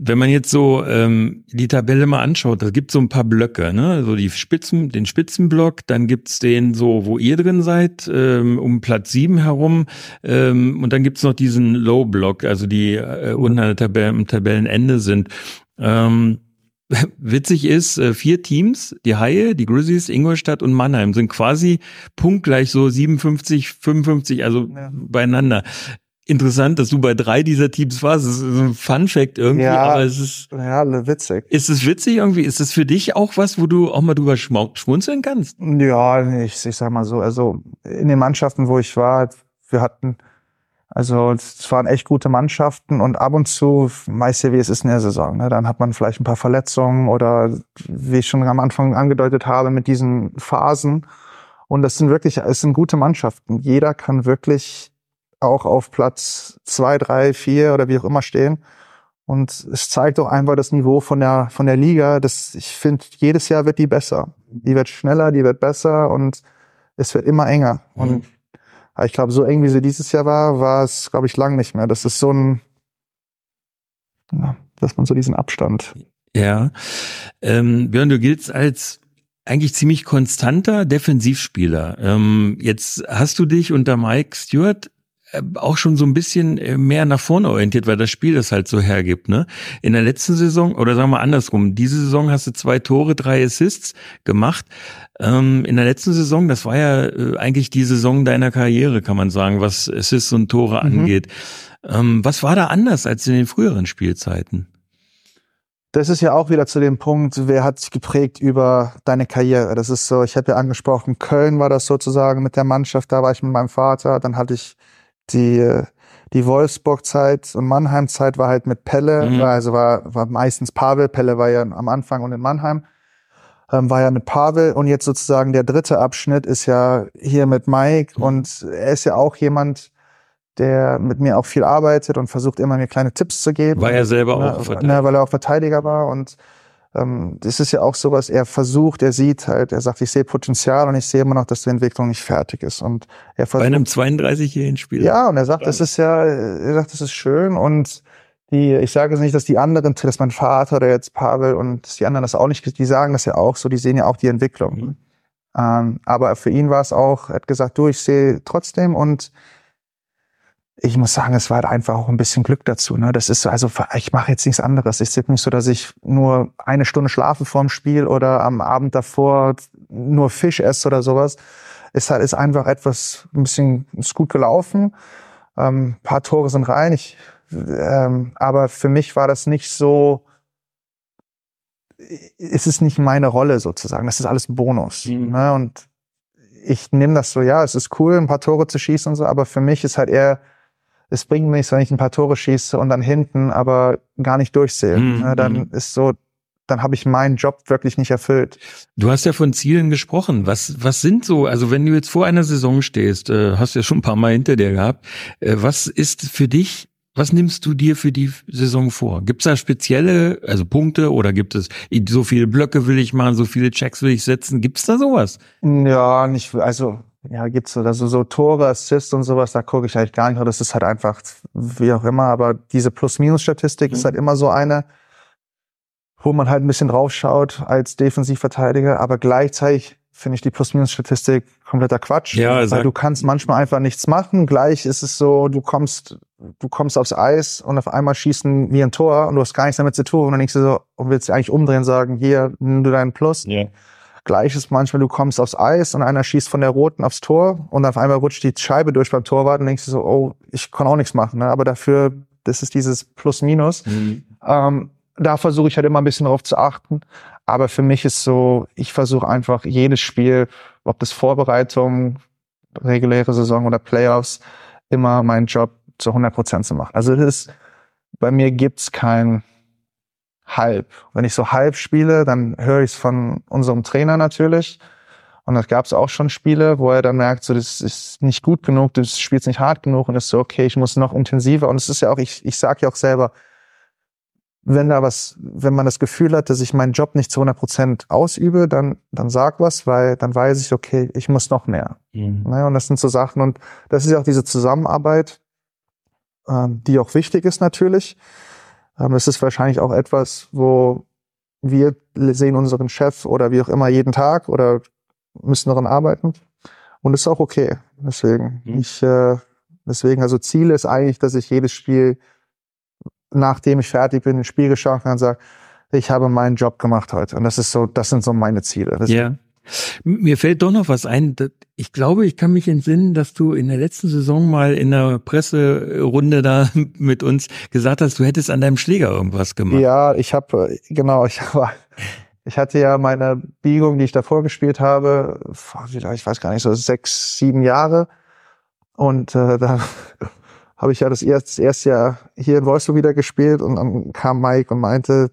Wenn man jetzt so ähm, die Tabelle mal anschaut, da gibt so ein paar Blöcke, ne? So die Spitzen, den Spitzenblock, dann gibt's den so, wo ihr drin seid, ähm, um Platz sieben herum, ähm, und dann gibt's noch diesen Low-Block, also die äh, unten an der Tabelle, am Tabellenende sind. Ähm, Witzig ist, äh, vier Teams, die Haie, die Grizzlies, Ingolstadt und Mannheim sind quasi punktgleich so 57, 55, also ja. beieinander interessant, dass du bei drei dieser Teams warst. Das ist ein Fun Fact irgendwie, ja, aber es ist. Ja, witzig. Ist es witzig irgendwie? Ist es für dich auch was, wo du auch mal drüber schmunzeln kannst? Ja, ich, ich sag mal so, also in den Mannschaften, wo ich war, wir hatten, also es waren echt gute Mannschaften und ab und zu, meist ja wie es ist in der Saison, ne? dann hat man vielleicht ein paar Verletzungen oder wie ich schon am Anfang angedeutet habe, mit diesen Phasen. Und das sind wirklich, es sind gute Mannschaften. Jeder kann wirklich auch auf Platz zwei, drei, vier oder wie auch immer stehen. Und es zeigt auch einfach das Niveau von der, von der Liga. Das, ich finde, jedes Jahr wird die besser. Die wird schneller, die wird besser und es wird immer enger. Mhm. Und ich glaube, so eng wie sie dieses Jahr war, war es, glaube ich, lang nicht mehr. Das ist so ein, ja, dass man so diesen Abstand. Ja. Ähm, Björn, du giltst als eigentlich ziemlich konstanter Defensivspieler. Ähm, jetzt hast du dich unter Mike Stewart auch schon so ein bisschen äh, mehr nach vorne orientiert, weil das Spiel das halt so hergibt. Ne? In der letzten Saison, oder sagen wir andersrum, diese Saison hast du zwei Tore, drei Assists gemacht. Ähm, in der letzten Saison, das war ja äh, eigentlich die Saison deiner Karriere, kann man sagen, was Assists und Tore mhm. angeht. Ähm, was war da anders als in den früheren Spielzeiten? Das ist ja auch wieder zu dem Punkt, wer hat sich geprägt über deine Karriere? Das ist so, ich habe ja angesprochen, Köln war das sozusagen mit der Mannschaft, da war ich mit meinem Vater, dann hatte ich die, die Wolfsburg-Zeit und Mannheim-Zeit war halt mit Pelle, mhm. also war, war meistens Pavel. Pelle war ja am Anfang und in Mannheim. Ähm, war ja mit Pavel und jetzt sozusagen der dritte Abschnitt ist ja hier mit Mike mhm. und er ist ja auch jemand, der mit mir auch viel arbeitet und versucht immer mir kleine Tipps zu geben. War er selber ne, auch Verteidiger? Ne, weil er auch Verteidiger war und das ist ja auch sowas, er versucht, er sieht halt, er sagt, ich sehe Potenzial und ich sehe immer noch, dass die Entwicklung nicht fertig ist. Und er versucht, Bei einem 32-jährigen Spieler. Ja, und er sagt, das ist ja, er sagt, das ist schön und die, ich sage es nicht, dass die anderen, dass mein Vater oder jetzt Pavel und die anderen das auch nicht, die sagen das ja auch so, die sehen ja auch die Entwicklung. Mhm. Ähm, aber für ihn war es auch, er hat gesagt, du, ich sehe trotzdem und ich muss sagen, es war halt einfach auch ein bisschen Glück dazu. Ne? Das ist so, also ich mache jetzt nichts anderes. Es ist nicht so, dass ich nur eine Stunde schlafe vorm Spiel oder am Abend davor nur Fisch esse oder sowas. Ist halt ist einfach etwas ein bisschen ist gut gelaufen. Ähm, paar Tore sind rein. Ich, ähm, aber für mich war das nicht so. Es ist nicht meine Rolle sozusagen. Das ist alles ein Bonus. Mhm. Ne? Und ich nehme das so, ja, es ist cool, ein paar Tore zu schießen und so, aber für mich ist halt eher, es bringt nichts, wenn ich ein paar Tore schieße und dann hinten aber gar nicht durchsehe. Mhm. Ne? Dann mhm. ist so, dann habe ich meinen Job wirklich nicht erfüllt. Du hast ja von Zielen gesprochen. Was, was sind so, also wenn du jetzt vor einer Saison stehst, äh, hast du ja schon ein paar Mal hinter dir gehabt, äh, was ist für dich was nimmst du dir für die Saison vor? Gibt es da spezielle, also Punkte oder gibt es so viele Blöcke will ich machen, so viele Checks will ich setzen? Gibt es da sowas? Ja, nicht, also ja, gibt's so, also so Tore, Assists und sowas, da gucke ich halt gar nicht. Das ist halt einfach, wie auch immer, aber diese Plus-Minus-Statistik mhm. ist halt immer so eine, wo man halt ein bisschen draufschaut als Defensivverteidiger, aber gleichzeitig finde ich die Plus-Minus-Statistik kompletter Quatsch. Ja, weil du kannst manchmal einfach nichts machen. Gleich ist es so, du kommst, du kommst aufs Eis und auf einmal schießen wie ein Tor und du hast gar nichts damit zu tun. Und dann denkst du so, und willst du eigentlich umdrehen und sagen, hier, nimm du deinen Plus. Ja. Gleich ist manchmal, du kommst aufs Eis und einer schießt von der roten aufs Tor und auf einmal rutscht die Scheibe durch beim Torwart und denkst du so, oh, ich kann auch nichts machen. Ne? Aber dafür, das ist dieses Plus-Minus. Mhm. Ähm, da versuche ich halt immer ein bisschen drauf zu achten. Aber für mich ist so, ich versuche einfach jedes Spiel, ob das Vorbereitung, reguläre Saison oder Playoffs, immer meinen Job zu 100 Prozent zu machen. Also das ist, bei mir gibt's kein Halb. Wenn ich so halb spiele, dann höre ich es von unserem Trainer natürlich. Und das gab es auch schon Spiele, wo er dann merkt, so das ist nicht gut genug, du spielst nicht hart genug und ist so, okay, ich muss noch intensiver. Und es ist ja auch, ich, ich sage ja auch selber, wenn da was, wenn man das Gefühl hat, dass ich meinen Job nicht zu 100 Prozent ausübe, dann, dann sag was, weil dann weiß ich, okay, ich muss noch mehr. Mhm. Naja, und das sind so Sachen und das ist ja auch diese Zusammenarbeit, ähm, die auch wichtig ist natürlich. Ähm, es ist wahrscheinlich auch etwas, wo wir sehen unseren Chef oder wie auch immer jeden Tag oder müssen daran arbeiten. Und das ist auch okay. Deswegen, mhm. ich, äh, deswegen, also Ziel ist eigentlich, dass ich jedes Spiel nachdem ich fertig bin, ins Spiel geschaut habe und sage, ich habe meinen Job gemacht heute. Und das ist so, das sind so meine Ziele. Ja. Yeah. Mir fällt doch noch was ein. Ich glaube, ich kann mich entsinnen, dass du in der letzten Saison mal in der Presserunde da mit uns gesagt hast, du hättest an deinem Schläger irgendwas gemacht. Ja, ich habe, genau, ich war, ich hatte ja meine Biegung, die ich davor gespielt habe, ich weiß gar nicht, so sechs, sieben Jahre. Und äh, da habe ich ja das erste, das erste Jahr hier in Wolfsburg wieder gespielt und dann kam Mike und meinte,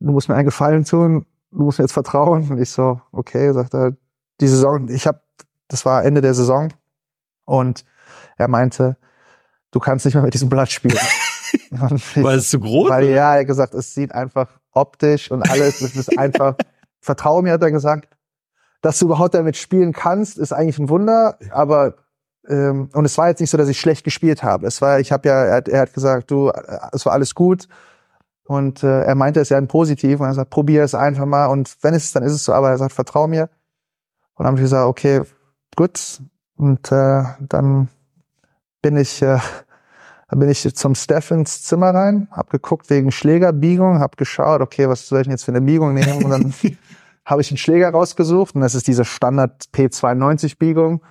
du musst mir einen Gefallen tun, du musst mir jetzt vertrauen. Und ich so, okay, sagt er, die Saison, ich habe, das war Ende der Saison und er meinte, du kannst nicht mehr mit diesem Blatt spielen. weil es zu groß Weil ja, er hat gesagt, es sieht einfach optisch und alles, es ist einfach, vertraue mir, hat er gesagt, dass du überhaupt damit spielen kannst, ist eigentlich ein Wunder, aber ähm, und es war jetzt nicht so, dass ich schlecht gespielt habe. Es war, ich habe ja, er hat, er hat gesagt, du, äh, es war alles gut. Und äh, er meinte es ja in positiv und er sagt, probier es einfach mal und wenn es ist, dann ist es so, aber er sagt, vertrau mir. Und dann habe ich gesagt, okay, gut. Und äh, dann bin ich, äh, dann bin ich zum Steffens Zimmer rein, hab geguckt wegen Schlägerbiegung, hab geschaut, okay, was soll ich denn jetzt für eine Biegung nehmen? Und dann habe ich einen Schläger rausgesucht und das ist diese Standard P92 Biegung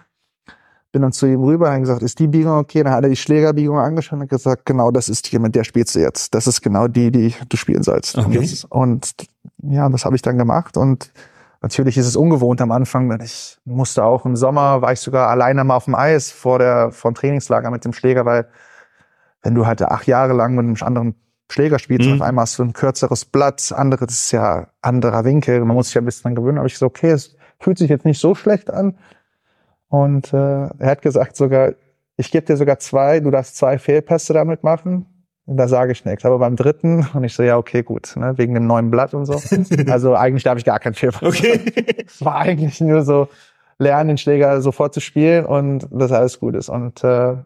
bin dann zu ihm rüber und gesagt, ist die Biegung okay? Dann hat er die Schlägerbiegung angeschaut und gesagt, genau, das ist die, mit der spielst du jetzt. Das ist genau die, die du spielen sollst. Okay. Und, und ja, das habe ich dann gemacht und natürlich ist es ungewohnt am Anfang, denn ich musste auch im Sommer, war ich sogar alleine mal auf dem Eis vor der, vor dem Trainingslager mit dem Schläger, weil wenn du halt acht Jahre lang mit einem anderen Schläger spielst mhm. auf einmal hast du ein kürzeres Blatt, andere, das ist ja anderer Winkel, man muss sich ja ein bisschen dran gewöhnen, aber ich so, okay, es fühlt sich jetzt nicht so schlecht an, und äh, er hat gesagt sogar, ich gebe dir sogar zwei, du darfst zwei Fehlpässe damit machen. Und da sage ich nichts. Aber beim dritten, und ich so, ja, okay, gut, ne, wegen dem neuen Blatt und so. Also eigentlich darf ich gar keinen Fehlpass. Okay. es war eigentlich nur so, lernen, den Schläger sofort zu spielen und dass alles gut ist. Und äh,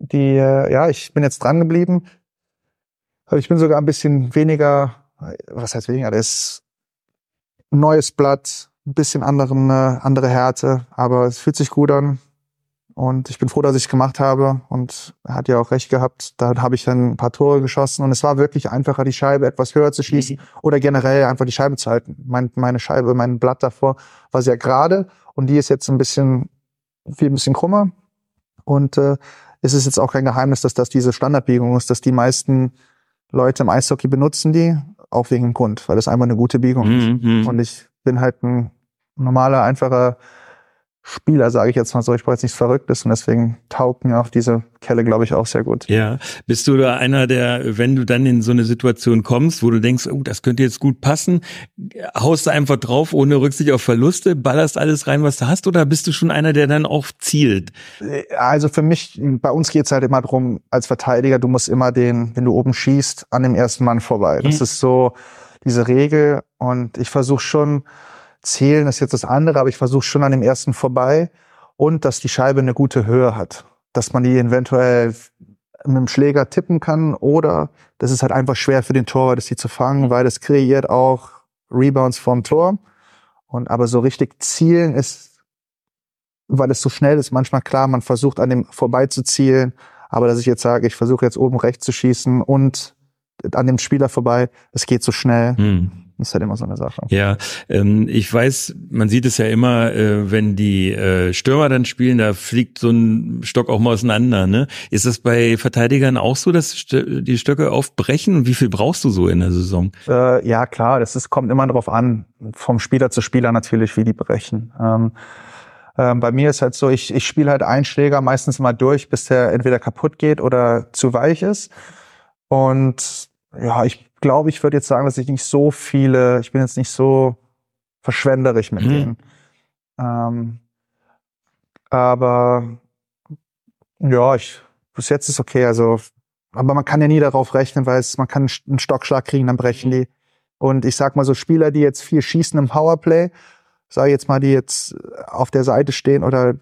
die, äh, ja, ich bin jetzt dran geblieben. Ich bin sogar ein bisschen weniger, was heißt weniger, das ist neues Blatt, ein bisschen anderen, äh, andere Härte, aber es fühlt sich gut an. Und ich bin froh, dass ich es gemacht habe. Und er hat ja auch recht gehabt. Da habe ich dann ein paar Tore geschossen. Und es war wirklich einfacher, die Scheibe etwas höher zu schießen mhm. oder generell einfach die Scheibe zu halten. Mein, meine Scheibe, mein Blatt davor war sehr gerade. Und die ist jetzt ein bisschen, viel ein bisschen krummer. Und äh, es ist jetzt auch kein Geheimnis, dass das diese Standardbiegung ist, dass die meisten Leute im Eishockey benutzen die, auch wegen dem Grund, weil das einfach eine gute Biegung ist. Mhm. Und ich bin halt ein normaler, einfacher Spieler, sage ich jetzt mal so. Ich brauche jetzt nichts Verrücktes und deswegen taugt mir auch diese Kelle, glaube ich, auch sehr gut. Ja, bist du da einer, der, wenn du dann in so eine Situation kommst, wo du denkst, oh, das könnte jetzt gut passen, haust du einfach drauf, ohne Rücksicht auf Verluste, ballerst alles rein, was du hast, oder bist du schon einer, der dann auch zielt? Also für mich, bei uns geht's halt immer drum, als Verteidiger, du musst immer den, wenn du oben schießt, an dem ersten Mann vorbei. Das mhm. ist so diese Regel und ich versuche schon, Zählen ist jetzt das andere, aber ich versuche schon an dem ersten vorbei und dass die Scheibe eine gute Höhe hat, dass man die eventuell mit dem Schläger tippen kann oder das ist halt einfach schwer für den Torwart, das die zu fangen, weil das kreiert auch Rebounds vom Tor. Und aber so richtig zielen ist, weil es so schnell ist, manchmal klar, man versucht an dem vorbei zu zielen, aber dass ich jetzt sage, ich versuche jetzt oben rechts zu schießen und an dem Spieler vorbei, es geht so schnell. Hm. Das ist halt immer so eine Sache. Ja, ähm, ich weiß, man sieht es ja immer, äh, wenn die äh, Stürmer dann spielen, da fliegt so ein Stock auch mal auseinander. Ne? Ist das bei Verteidigern auch so, dass St die Stöcke oft brechen? Und wie viel brauchst du so in der Saison? Äh, ja, klar, das ist, kommt immer darauf an, vom Spieler zu Spieler natürlich, wie die brechen. Ähm, ähm, bei mir ist halt so, ich, ich spiele halt einen Schläger meistens mal durch, bis der entweder kaputt geht oder zu weich ist. Und ja, ich glaube, ich würde jetzt sagen, dass ich nicht so viele, ich bin jetzt nicht so verschwenderisch mit mhm. denen. Ähm, aber ja, ich, bis jetzt ist okay. Also, aber man kann ja nie darauf rechnen, weil es, man kann einen Stockschlag kriegen, dann brechen die. Und ich sag mal so Spieler, die jetzt viel schießen im Powerplay, sage jetzt mal, die jetzt auf der Seite stehen oder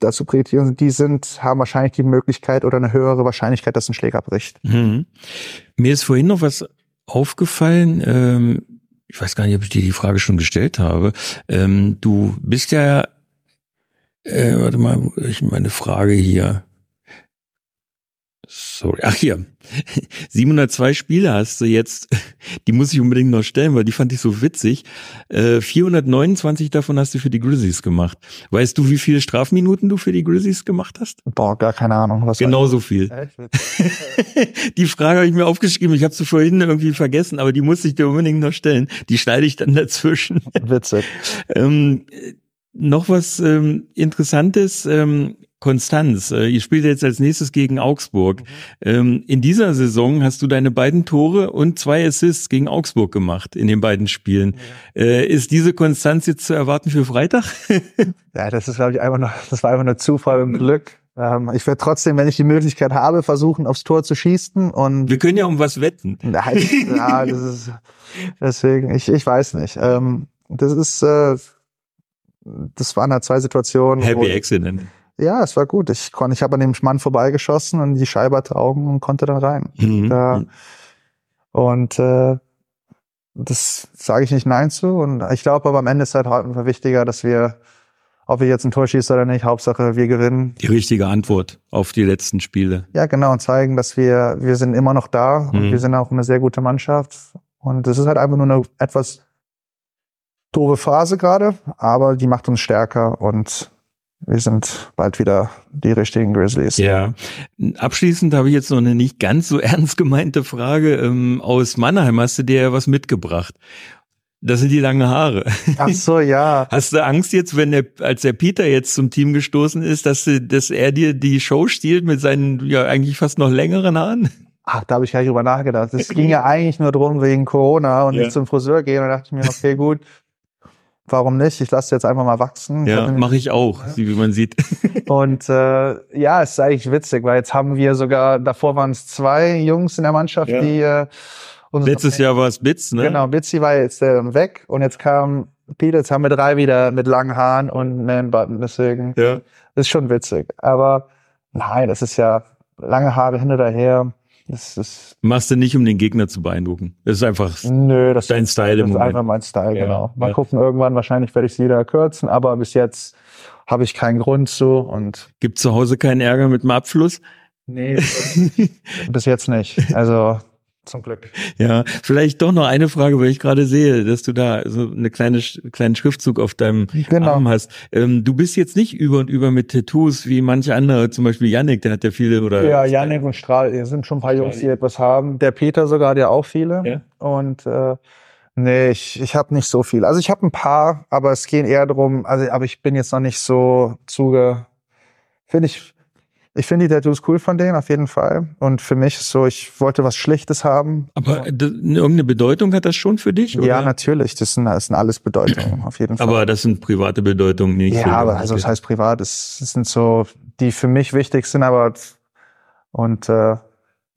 dazu sind, die sind, haben wahrscheinlich die Möglichkeit oder eine höhere Wahrscheinlichkeit, dass ein Schläger bricht. Mhm. Mir ist vorhin noch was aufgefallen. Ähm, ich weiß gar nicht, ob ich dir die Frage schon gestellt habe. Ähm, du bist ja, äh, warte mal, ich meine Frage hier. Sorry. Ach hier. 702 Spiele hast du jetzt. Die muss ich unbedingt noch stellen, weil die fand ich so witzig. Äh, 429 davon hast du für die Grizzlies gemacht. Weißt du, wie viele Strafminuten du für die Grizzlies gemacht hast? Boah, gar keine Ahnung. Was Genauso viel. die Frage habe ich mir aufgeschrieben. Ich habe sie vorhin irgendwie vergessen, aber die muss ich dir unbedingt noch stellen. Die schneide ich dann dazwischen. Witzig. ähm, noch was ähm, Interessantes. Ähm, Konstanz, äh, ihr spielt jetzt als nächstes gegen Augsburg. Mhm. Ähm, in dieser Saison hast du deine beiden Tore und zwei Assists gegen Augsburg gemacht in den beiden Spielen. Ja. Äh, ist diese Konstanz jetzt zu erwarten für Freitag? ja, das ist, glaube ich, einfach nur, das war einfach nur Zufall und Glück. Ähm, ich werde trotzdem, wenn ich die Möglichkeit habe, versuchen, aufs Tor zu schießen. Und wir können ja um was wetten. Nein, ja, das ist deswegen, ich, ich weiß nicht. Ähm, das ist, äh, das waren halt zwei Situationen. Happy Accident. Ja, es war gut. Ich konnte, ich habe an dem Mann vorbeigeschossen und die Scheibe hatte Augen und konnte dann rein. Mhm. Da, und äh, das sage ich nicht Nein zu. Und ich glaube aber am Ende ist halt einfach wichtiger, dass wir, ob wir jetzt ein Tor schießen oder nicht, Hauptsache wir gewinnen. Die richtige Antwort auf die letzten Spiele. Ja, genau. Und zeigen, dass wir, wir sind immer noch da mhm. und wir sind auch eine sehr gute Mannschaft. Und es ist halt einfach nur eine etwas doofe Phase gerade, aber die macht uns stärker und wir sind bald wieder die richtigen Grizzlies. Ja. Abschließend habe ich jetzt noch eine nicht ganz so ernst gemeinte Frage. Ähm, aus Mannheim hast du dir ja was mitgebracht. Das sind die langen Haare. Ach so, ja. Hast du Angst jetzt, wenn der, als der Peter jetzt zum Team gestoßen ist, dass, du, dass er dir die Show stiehlt mit seinen ja eigentlich fast noch längeren Haaren? Ach, da habe ich gar nicht drüber nachgedacht. Es ging ja eigentlich nur drum wegen Corona und ja. nicht zum Friseur gehen. Und da dachte ich mir, okay, gut, warum nicht? Ich lasse jetzt einfach mal wachsen. Ja, mache ich auch, ja. wie man sieht. Und äh, ja, es ist eigentlich witzig, weil jetzt haben wir sogar, davor waren es zwei Jungs in der Mannschaft, ja. die äh, Letztes Jahr war es Bitz, ne? Genau, Bitzi war jetzt äh, weg und jetzt kam Peter, jetzt haben wir drei wieder mit langen Haaren und Man-Button, deswegen ja. ist schon witzig. Aber nein, das ist ja lange Haare hinter daher. Das ist Machst du nicht, um den Gegner zu beeindrucken. Das ist einfach Nö, das dein Style im Moment. Das ist einfach mein Style, ja, genau. Mal ja. gucken, irgendwann wahrscheinlich werde ich sie wieder kürzen, aber bis jetzt habe ich keinen Grund zu und gibt zu Hause keinen Ärger mit dem Abfluss? Nee, bis jetzt nicht. Also zum Glück. Ja, vielleicht doch noch eine Frage, weil ich gerade sehe, dass du da so eine kleine kleinen Schriftzug auf deinem genau. Arm hast. Ähm, du bist jetzt nicht über und über mit Tattoos wie manche andere, zum Beispiel Yannick, der hat ja viele oder. Ja, Yannick und Strahl, hier sind schon ein paar Jungs, die etwas haben. Der Peter sogar, der auch viele. Ja. Und äh, Nee, ich, ich habe nicht so viel. Also ich habe ein paar, aber es gehen eher darum, also aber ich bin jetzt noch nicht so zuge. Finde ich, ich finde die Tattoos cool von denen auf jeden Fall. Und für mich ist so, ich wollte was Schlichtes haben. Aber irgendeine Bedeutung hat das schon für dich? Oder? Ja, natürlich. Das sind, das sind alles Bedeutungen auf jeden Fall. Aber das sind private Bedeutungen nicht. Ja, aber also das heißt privat. Das, das sind so, die für mich wichtig sind, aber und äh,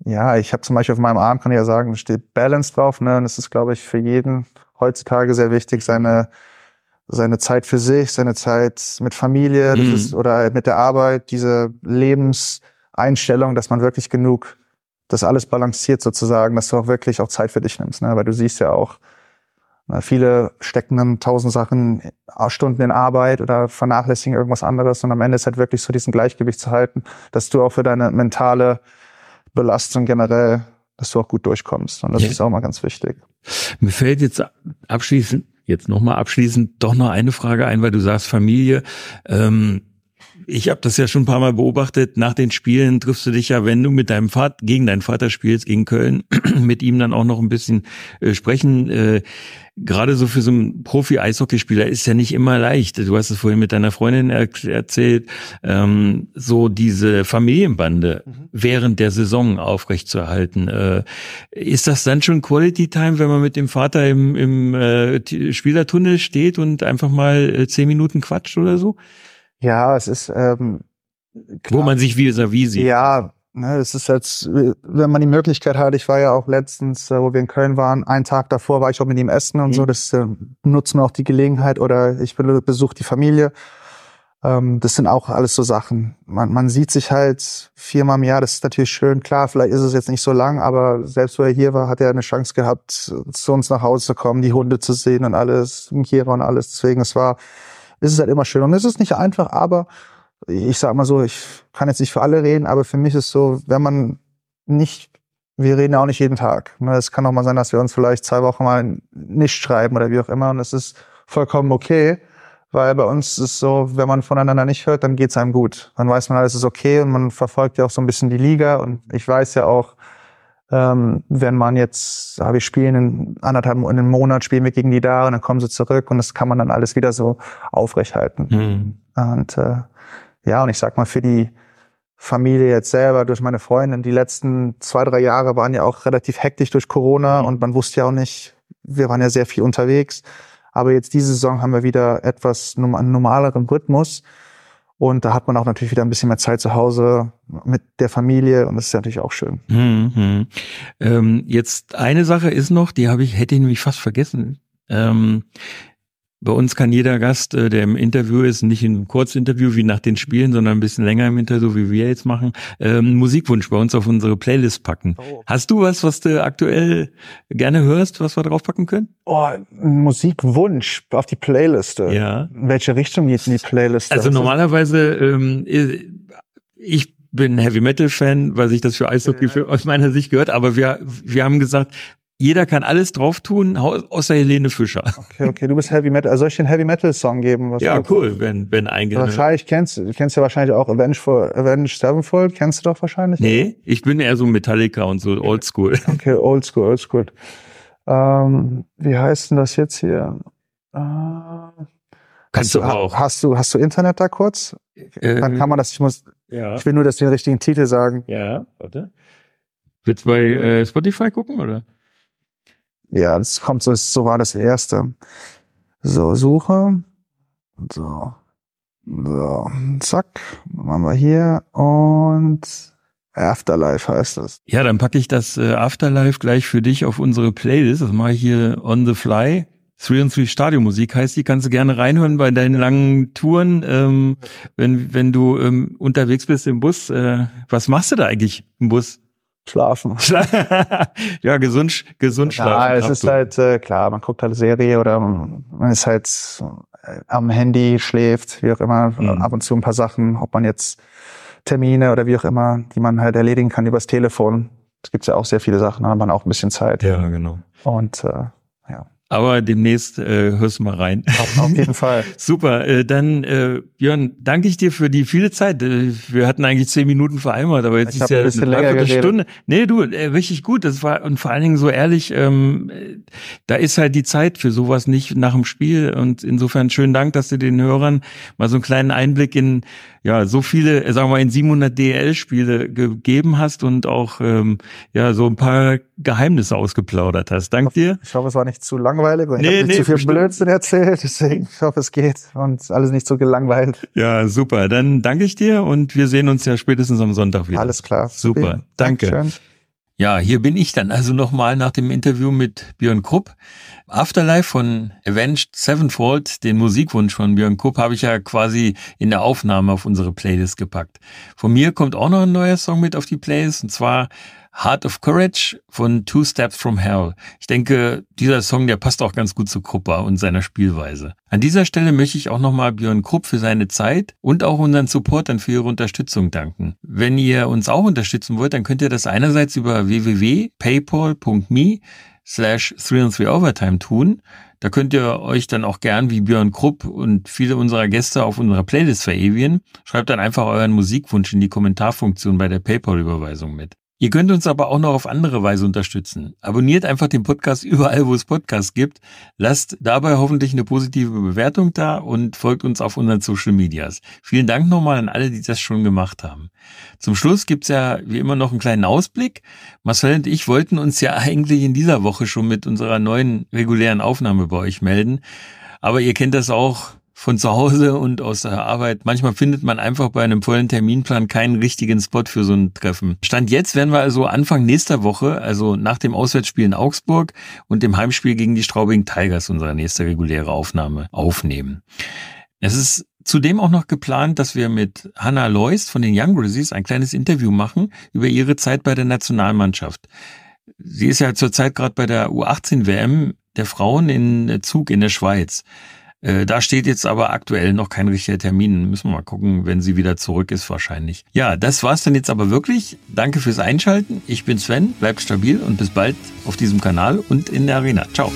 ja, ich habe zum Beispiel auf meinem Arm, kann ich ja sagen, steht Balance drauf. Ne? Und es ist, glaube ich, für jeden heutzutage sehr wichtig, seine, seine Zeit für sich, seine Zeit mit Familie mhm. ist, oder mit der Arbeit, diese Lebenseinstellung, dass man wirklich genug, das alles balanciert sozusagen, dass du auch wirklich auch Zeit für dich nimmst. Ne? Weil du siehst ja auch, na, viele stecken dann tausend Sachen, äh, Stunden in Arbeit oder vernachlässigen irgendwas anderes. Und am Ende ist halt wirklich so diesen Gleichgewicht zu halten, dass du auch für deine mentale Belastung generell, dass du auch gut durchkommst. Und das ja. ist auch mal ganz wichtig. Mir fällt jetzt abschließend, jetzt nochmal abschließend, doch noch eine Frage ein, weil du sagst Familie. Ähm, ich habe das ja schon ein paar Mal beobachtet. Nach den Spielen triffst du dich ja, wenn du mit deinem Vater gegen deinen Vater spielst, gegen Köln, mit ihm dann auch noch ein bisschen äh, sprechen. Äh, Gerade so für so einen Profi-Eishockeyspieler ist ja nicht immer leicht. Du hast es vorhin mit deiner Freundin er erzählt, ähm, so diese Familienbande mhm. während der Saison aufrechtzuerhalten. Äh, ist das dann schon Quality Time, wenn man mit dem Vater im, im äh, Spielertunnel steht und einfach mal äh, zehn Minuten quatscht oder so? Ja, es ist ähm, klar. wo man sich vis-à-vis sieht. Ja, ne, es ist jetzt, wenn man die Möglichkeit hat, ich war ja auch letztens, äh, wo wir in Köln waren, einen Tag davor war ich auch mit ihm essen und mhm. so, das äh, nutzen wir auch die Gelegenheit oder ich besuche die Familie. Ähm, das sind auch alles so Sachen. Man, man sieht sich halt viermal im Jahr, das ist natürlich schön. Klar, vielleicht ist es jetzt nicht so lang, aber selbst wo er hier war, hat er eine Chance gehabt, zu uns nach Hause zu kommen, die Hunde zu sehen und alles, Kira und alles. Deswegen, es war ist es halt immer schön. Und es ist nicht einfach, aber ich sag mal so, ich kann jetzt nicht für alle reden, aber für mich ist so, wenn man nicht, wir reden auch nicht jeden Tag. Ne? Es kann auch mal sein, dass wir uns vielleicht zwei Wochen mal nicht schreiben oder wie auch immer. Und es ist vollkommen okay, weil bei uns ist so, wenn man voneinander nicht hört, dann geht's einem gut. Dann weiß man, alles ist okay und man verfolgt ja auch so ein bisschen die Liga. Und ich weiß ja auch, ähm, wenn man jetzt, habe ich spielen in anderthalb, in einem Monat spielen wir gegen die da und dann kommen sie zurück und das kann man dann alles wieder so aufrechthalten. Mhm. Und äh, ja, und ich sag mal, für die Familie jetzt selber, durch meine Freundin, die letzten zwei, drei Jahre waren ja auch relativ hektisch durch Corona mhm. und man wusste ja auch nicht, wir waren ja sehr viel unterwegs. Aber jetzt diese Saison haben wir wieder etwas einen normaleren Rhythmus. Und da hat man auch natürlich wieder ein bisschen mehr Zeit zu Hause mit der Familie und das ist natürlich auch schön. Mhm. Ähm, jetzt eine Sache ist noch, die habe ich, hätte ich nämlich fast vergessen. Ähm, bei uns kann jeder Gast, äh, der im Interview ist, nicht in einem Kurzinterview wie nach den Spielen, sondern ein bisschen länger im Interview, wie wir jetzt machen, ähm, Musikwunsch bei uns auf unsere Playlist packen. Oh. Hast du was, was du aktuell gerne hörst, was wir draufpacken können? Oh, Musikwunsch auf die Playlist. Ja. In welche Richtung geht in die Playlist? Also normalerweise, ähm, ich bin Heavy Metal Fan, weil sich das für Eishockey ja. aus meiner Sicht gehört, aber wir, wir haben gesagt, jeder kann alles drauf tun, außer Helene Fischer. Okay, okay, du bist Heavy Metal. Also soll ich den Heavy Metal Song geben? Was ja, cool, wenn, wenn eingehört. Wahrscheinlich kennst du, kennst ja wahrscheinlich auch Avenged, for, Avenged Sevenfold, kennst du doch wahrscheinlich? Nee, ich bin eher so Metallica und so Oldschool. Okay, Oldschool, Oldschool. Ähm, wie heißt denn das jetzt hier? Äh, Kannst du auch. Hast du, hast du Internet da kurz? Äh, Dann kann man das, ich muss, ja. ich will nur, dass den richtigen Titel sagen. Ja, warte. Willst du bei äh, Spotify gucken, oder? Ja, das kommt so, so war das erste. So, Suche. So. So, zack, machen wir hier und Afterlife heißt das. Ja, dann packe ich das äh, Afterlife gleich für dich auf unsere Playlist. Das mache ich hier on the fly. 3 und 3 Stadionmusik heißt die, kannst du gerne reinhören bei deinen langen Touren, ähm, wenn, wenn du ähm, unterwegs bist im Bus. Äh, was machst du da eigentlich im Bus? Schlafen. ja, gesund, gesund schlafen. Ja, es ist du. halt äh, klar, man guckt halt Serie oder man ist halt am Handy schläft, wie auch immer, mhm. ab und zu ein paar Sachen, ob man jetzt Termine oder wie auch immer, die man halt erledigen kann übers Telefon. Es gibt ja auch sehr viele Sachen, da hat man auch ein bisschen Zeit. Ja, genau. Und äh, ja. Aber demnächst äh, hörst du mal rein. Auf, auf jeden Fall. Super. Äh, dann, äh, Björn, danke ich dir für die viele Zeit. Äh, wir hatten eigentlich zehn Minuten vereinbart, aber jetzt ich ist ja ein eine Dreiviertelstunde. Nee, du, äh, richtig gut. Das war und vor allen Dingen so ehrlich, ähm, da ist halt die Zeit für sowas nicht nach dem Spiel. Und insofern schönen Dank, dass du den Hörern mal so einen kleinen Einblick in ja so viele, sagen wir mal, in 700 DL-Spiele gegeben hast und auch ähm, ja so ein paar Geheimnisse ausgeplaudert hast. Dank dir. Ich hoffe, es war nicht zu langweilig. Ich nee, habe nicht nee, zu viel bestimmt. Blödsinn erzählt, deswegen ich hoffe, es geht und alles nicht so gelangweilt. Ja, super. Dann danke ich dir und wir sehen uns ja spätestens am Sonntag wieder. Alles klar. Super. Danke. Dankeschön. Ja, hier bin ich dann also nochmal nach dem Interview mit Björn Krupp. Afterlife von Avenged Sevenfold, den Musikwunsch von Björn Krupp, habe ich ja quasi in der Aufnahme auf unsere Playlist gepackt. Von mir kommt auch noch ein neuer Song mit auf die Playlist und zwar Heart of Courage von Two Steps from Hell. Ich denke, dieser Song, der passt auch ganz gut zu Kruppa und seiner Spielweise. An dieser Stelle möchte ich auch nochmal Björn Krupp für seine Zeit und auch unseren Supportern für ihre Unterstützung danken. Wenn ihr uns auch unterstützen wollt, dann könnt ihr das einerseits über www.paypal.me slash 3 Overtime tun. Da könnt ihr euch dann auch gern wie Björn Krupp und viele unserer Gäste auf unserer Playlist verewigen. Schreibt dann einfach euren Musikwunsch in die Kommentarfunktion bei der PayPal-Überweisung mit. Ihr könnt uns aber auch noch auf andere Weise unterstützen. Abonniert einfach den Podcast überall, wo es Podcasts gibt. Lasst dabei hoffentlich eine positive Bewertung da und folgt uns auf unseren Social Medias. Vielen Dank nochmal an alle, die das schon gemacht haben. Zum Schluss gibt's ja wie immer noch einen kleinen Ausblick. Marcel und ich wollten uns ja eigentlich in dieser Woche schon mit unserer neuen regulären Aufnahme bei euch melden. Aber ihr kennt das auch, von zu Hause und aus der Arbeit. Manchmal findet man einfach bei einem vollen Terminplan keinen richtigen Spot für so ein Treffen. Stand jetzt werden wir also Anfang nächster Woche, also nach dem Auswärtsspiel in Augsburg und dem Heimspiel gegen die Straubing Tigers unsere nächste reguläre Aufnahme aufnehmen. Es ist zudem auch noch geplant, dass wir mit Hannah Lois von den Young Grizzlies ein kleines Interview machen über ihre Zeit bei der Nationalmannschaft. Sie ist ja zurzeit gerade bei der U18 WM der Frauen in Zug in der Schweiz. Äh, da steht jetzt aber aktuell noch kein richtiger Termin. Müssen wir mal gucken, wenn sie wieder zurück ist wahrscheinlich. Ja, das war's dann jetzt aber wirklich. Danke fürs Einschalten. Ich bin Sven, bleibt stabil und bis bald auf diesem Kanal und in der Arena. Ciao.